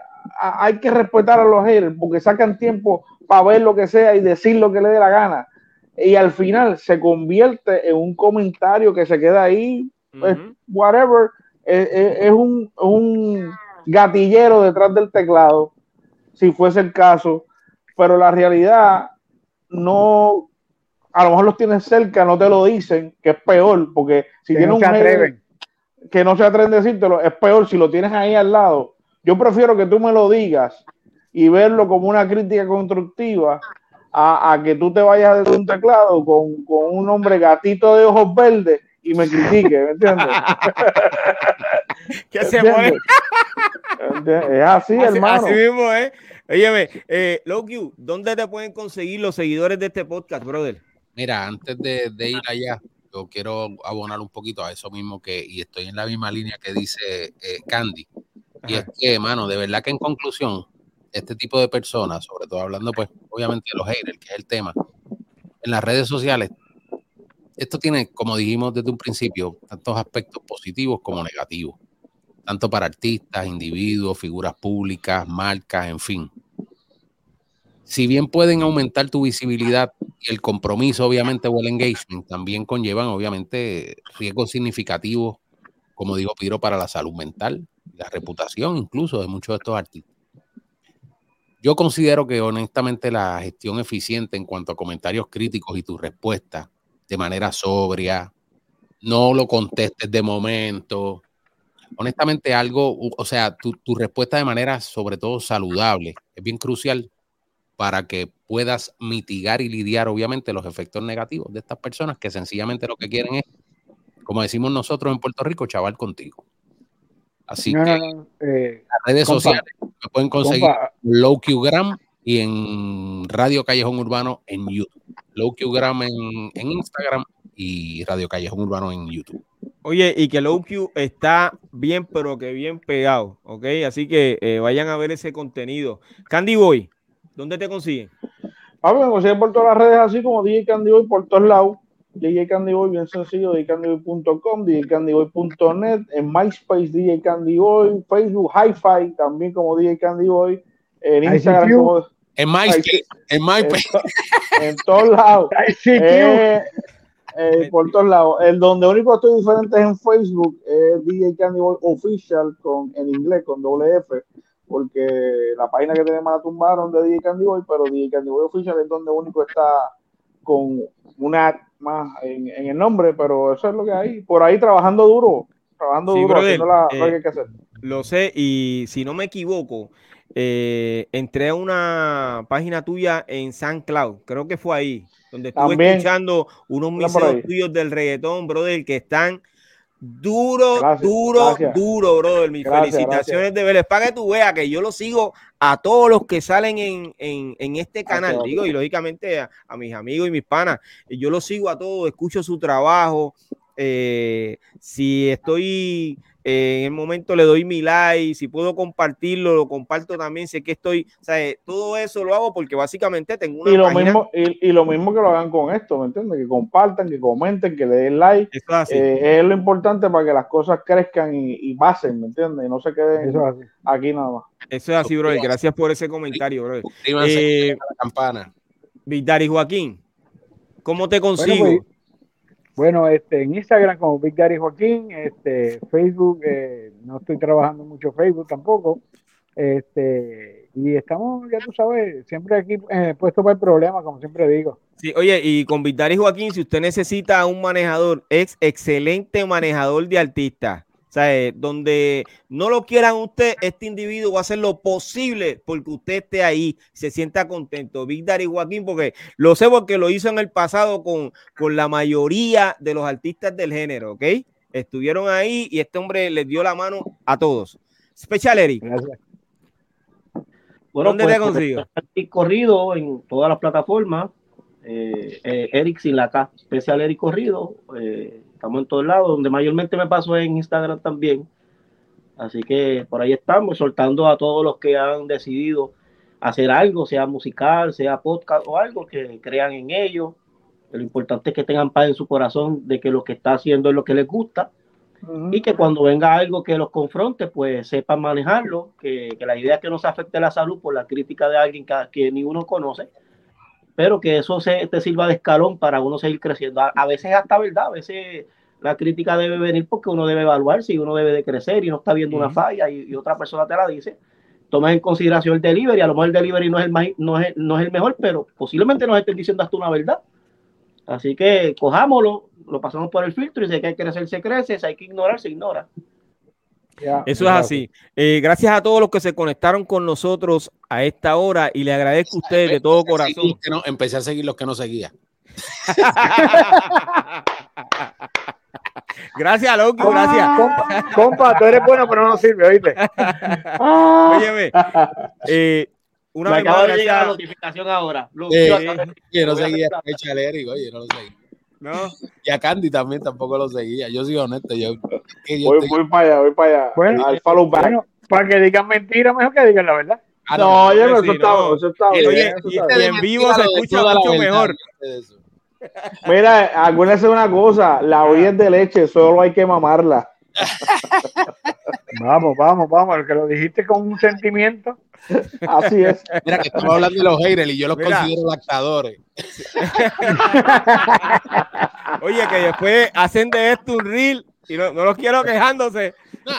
hay, que respetar a los haters porque sacan tiempo para ver lo que sea y decir lo que le dé la gana. Y al final se convierte en un comentario que se queda ahí, pues, whatever, es, un, un gatillero detrás del teclado, si fuese el caso, pero la realidad no, a lo mejor los tienes cerca, no te lo dicen, que es peor, porque si tienes un hater, que no se atreven a decírtelo, es peor si lo tienes ahí al lado. Yo prefiero que tú me lo digas y verlo como una crítica constructiva a, que tú te vayas de un teclado con, un hombre gatito de ojos verdes y me critique, ¿me entiendes? ¿Qué se mueve? Es así, hermano. Así mismo, ¿eh? Óyeme, eh, ¿dónde te pueden conseguir los seguidores de este podcast, brother? Mira, antes de ir allá, yo quiero abonar un poquito a eso mismo que, y estoy en la misma línea que dice eh, Candy. Y es que, mano, de verdad que en conclusión, este tipo de personas, sobre todo hablando, pues, obviamente de los haters, que es el tema, en las redes sociales, esto tiene, como dijimos desde un principio, tantos aspectos positivos como negativos, tanto para artistas, individuos, figuras públicas, marcas, en fin si bien pueden aumentar tu visibilidad y el compromiso, obviamente, o el engagement, también conllevan, obviamente, riesgos significativos, como digo Piro, para la salud mental, la reputación incluso de muchos de estos artistas. Yo considero que honestamente la gestión eficiente en cuanto a comentarios críticos y tu respuesta de manera sobria, no lo contestes de momento, honestamente algo, o sea, tu, tu, respuesta de manera sobre todo saludable es bien crucial para que puedas mitigar y lidiar obviamente los efectos negativos de estas personas que sencillamente lo que quieren es, como decimos nosotros en Puerto Rico, chaval contigo. Así que eh, las redes sociales me pueden conseguir Low Gram y en Radio Callejón Urbano en YouTube. Low Gram en, en Instagram y Radio Callejón Urbano en YouTube. Oye, y que Low Q está bien, pero que bien pegado, ¿ok? Así que eh, vayan a ver ese contenido. Candy Boy, ¿dónde te consiguen? Ah, me consiguen por todas las redes, así como DJ Candy Boy por todos lados. DJ Candy Boy, bien sencillo, djcandyboy.com, djcandyboy.net, en MySpace, DJ Candy Boy, Facebook, Hi-Fi, también como DJ Candy Boy, en Instagram como... En MySpace, en MySpace. En, todos lados. Eh, eh, por todos lados. El donde único estoy diferente es en Facebook, es DJ Candy Boy Official con, en inglés, con doble F, porque la página que tenemos la tumbaron de DJ Candy Boy, pero DJ Candy Boy Official es donde único está con una más en, el nombre, pero eso es lo que hay. Por ahí trabajando duro, trabajando duro, haciendo la, lo que hay que hacer. Eh, lo sé, y si no me equivoco, eh, entré a una página tuya en SoundCloud, creo que fue ahí, donde estuve escuchando unos miseros tuyos del reggaetón, brother, que están duro, duro, duro, brother. Mis felicitaciones de Vélez. Para que tú veas que yo lo sigo a todos los que salen en, en, este canal, digo, y lógicamente a, mis amigos y mis panas. Yo lo sigo a todos, escucho su trabajo. Eh, si estoy en el momento le doy mi like, si puedo compartirlo, lo comparto también, sé que estoy, o sea, todo eso lo hago porque básicamente tengo una y lo mismo y, lo mismo que lo hagan con esto, ¿me entiendes? Que compartan, que comenten, que le den like, eh, es lo importante para que las cosas crezcan y, pasen, ¿me entiendes? Y no se queden aquí nada más. Eso es así, bro. Gracias por ese comentario, bro. Eh, la campana. Vidari Joaquín, ¿cómo te consigo? Pues, bueno, este, en Instagram como Big Daddy Joaquín, este, Facebook, eh, no estoy trabajando mucho Facebook tampoco, este, y estamos, ya tú sabes, siempre aquí eh, puesto para el como siempre digo. Sí, oye, y con Big Daddy Joaquín, si usted necesita un manejador, es excelente manejador de artistas sea, donde no lo quieran usted, este individuo va a hacer lo posible porque usted esté ahí, se sienta contento. Big Daddy Joaquín, porque lo sé porque lo hizo en el pasado con, con la mayoría de los artistas del género, ¿ok? Estuvieron ahí y este hombre les dio la mano a todos. Special Eric. Gracias. Bueno, ¿Dónde pues, te consigo? corrido en todas las plataformas. Eh, eh, Eric sin la K, Special Eric Corrido. Eh, Estamos en todos lados, donde mayormente me paso en Instagram también. Así que por ahí estamos, soltando a todos los que han decidido hacer algo, sea musical, sea podcast o algo, que crean en ello. Lo importante es que tengan paz en su corazón de que lo que está haciendo es lo que les gusta y que cuando venga algo que los confronte, pues sepan manejarlo, que, la idea es que no se afecte la salud por la crítica de alguien que, que ni uno conoce, pero que eso se, te sirva de escalón para uno seguir creciendo. A, veces hasta verdad, a veces la crítica debe venir porque uno debe evaluarse y uno debe de crecer y no está viendo una falla y, otra persona te la dice. Tomas en consideración el delivery, a lo mejor el delivery no es el, no es, no es el mejor, pero posiblemente nos estén diciendo hasta una verdad. Así que cojámoslo, lo pasamos por el filtro y si hay que crecer, se crece, si hay que ignorar, se ignora. Eso es así. Eh, gracias a todos los que se conectaron con nosotros a esta hora y le agradezco a ustedes de todo corazón. empecé a seguir los que no seguía. gracias, loco, gracias. Compa, tú eres bueno, pero no sirve, oíste. Óyeme, eh, una vez más, la notificación ahora. Eh, yo no seguía oye, no lo seguí. ¿no? Y a Candy también tampoco lo seguía. Yo soy honesto. Yo, voy, para allá, voy para allá. Bueno, al follow back. para que digan mentiras, mejor que digan la verdad. Ah, no, oye, no, eso, está, eso está bien. Oye, y en vivo se escucha mucho mejor. Mira, acuérdense una cosa, la olla es de leche, solo hay que mamarla. vamos, vamos, vamos, que lo dijiste con un sentimiento. Así es. Mira, que estamos hablando de los haters y yo los considero lactadores. Oye, que después hacen de esto un reel y no, no los quiero quejándose.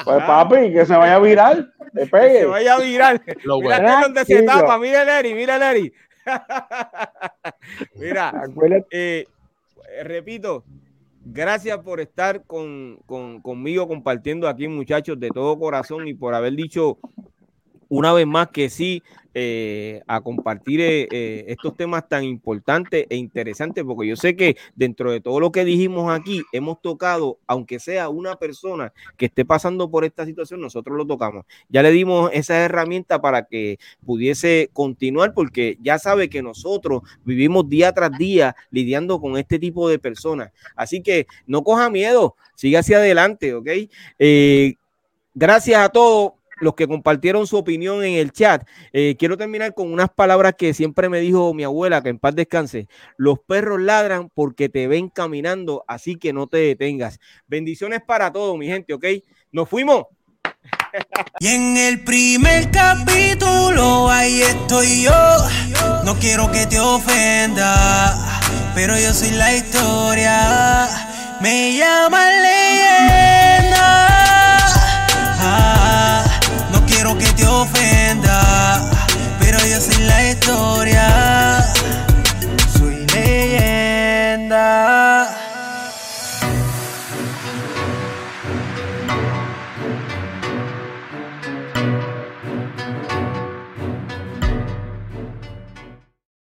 Pues papi, que se vaya a virar. Que se vaya a virar. Lo mira bueno. donde se tapa, mira Leri, mira Leri. mira, eh, repito, Gracias por estar con, conmigo compartiendo aquí, muchachos, de todo corazón y por haber dicho una vez más que sí eh, a compartir eh, eh, estos temas tan importantes e interesantes, porque yo sé que dentro de todo lo que dijimos aquí, hemos tocado, aunque sea una persona que esté pasando por esta situación, nosotros lo tocamos. Ya le dimos esa herramienta para que pudiese continuar, porque ya sabe que nosotros vivimos día tras día lidiando con este tipo de personas. Así que no coja miedo, siga hacia adelante, ¿ok? gracias a todos los que compartieron su opinión en el chat. Eh, quiero terminar con unas palabras que siempre me dijo mi abuela, que en paz descanse. Los perros ladran porque te ven caminando, así que no te detengas. Bendiciones para todos, mi gente, ¿ok? Nos fuimos. Y en el primer capítulo, ahí estoy yo. No quiero que te ofenda, pero yo soy la historia. Me llama. Ofenda, pero yo soy la historia, soy leyenda.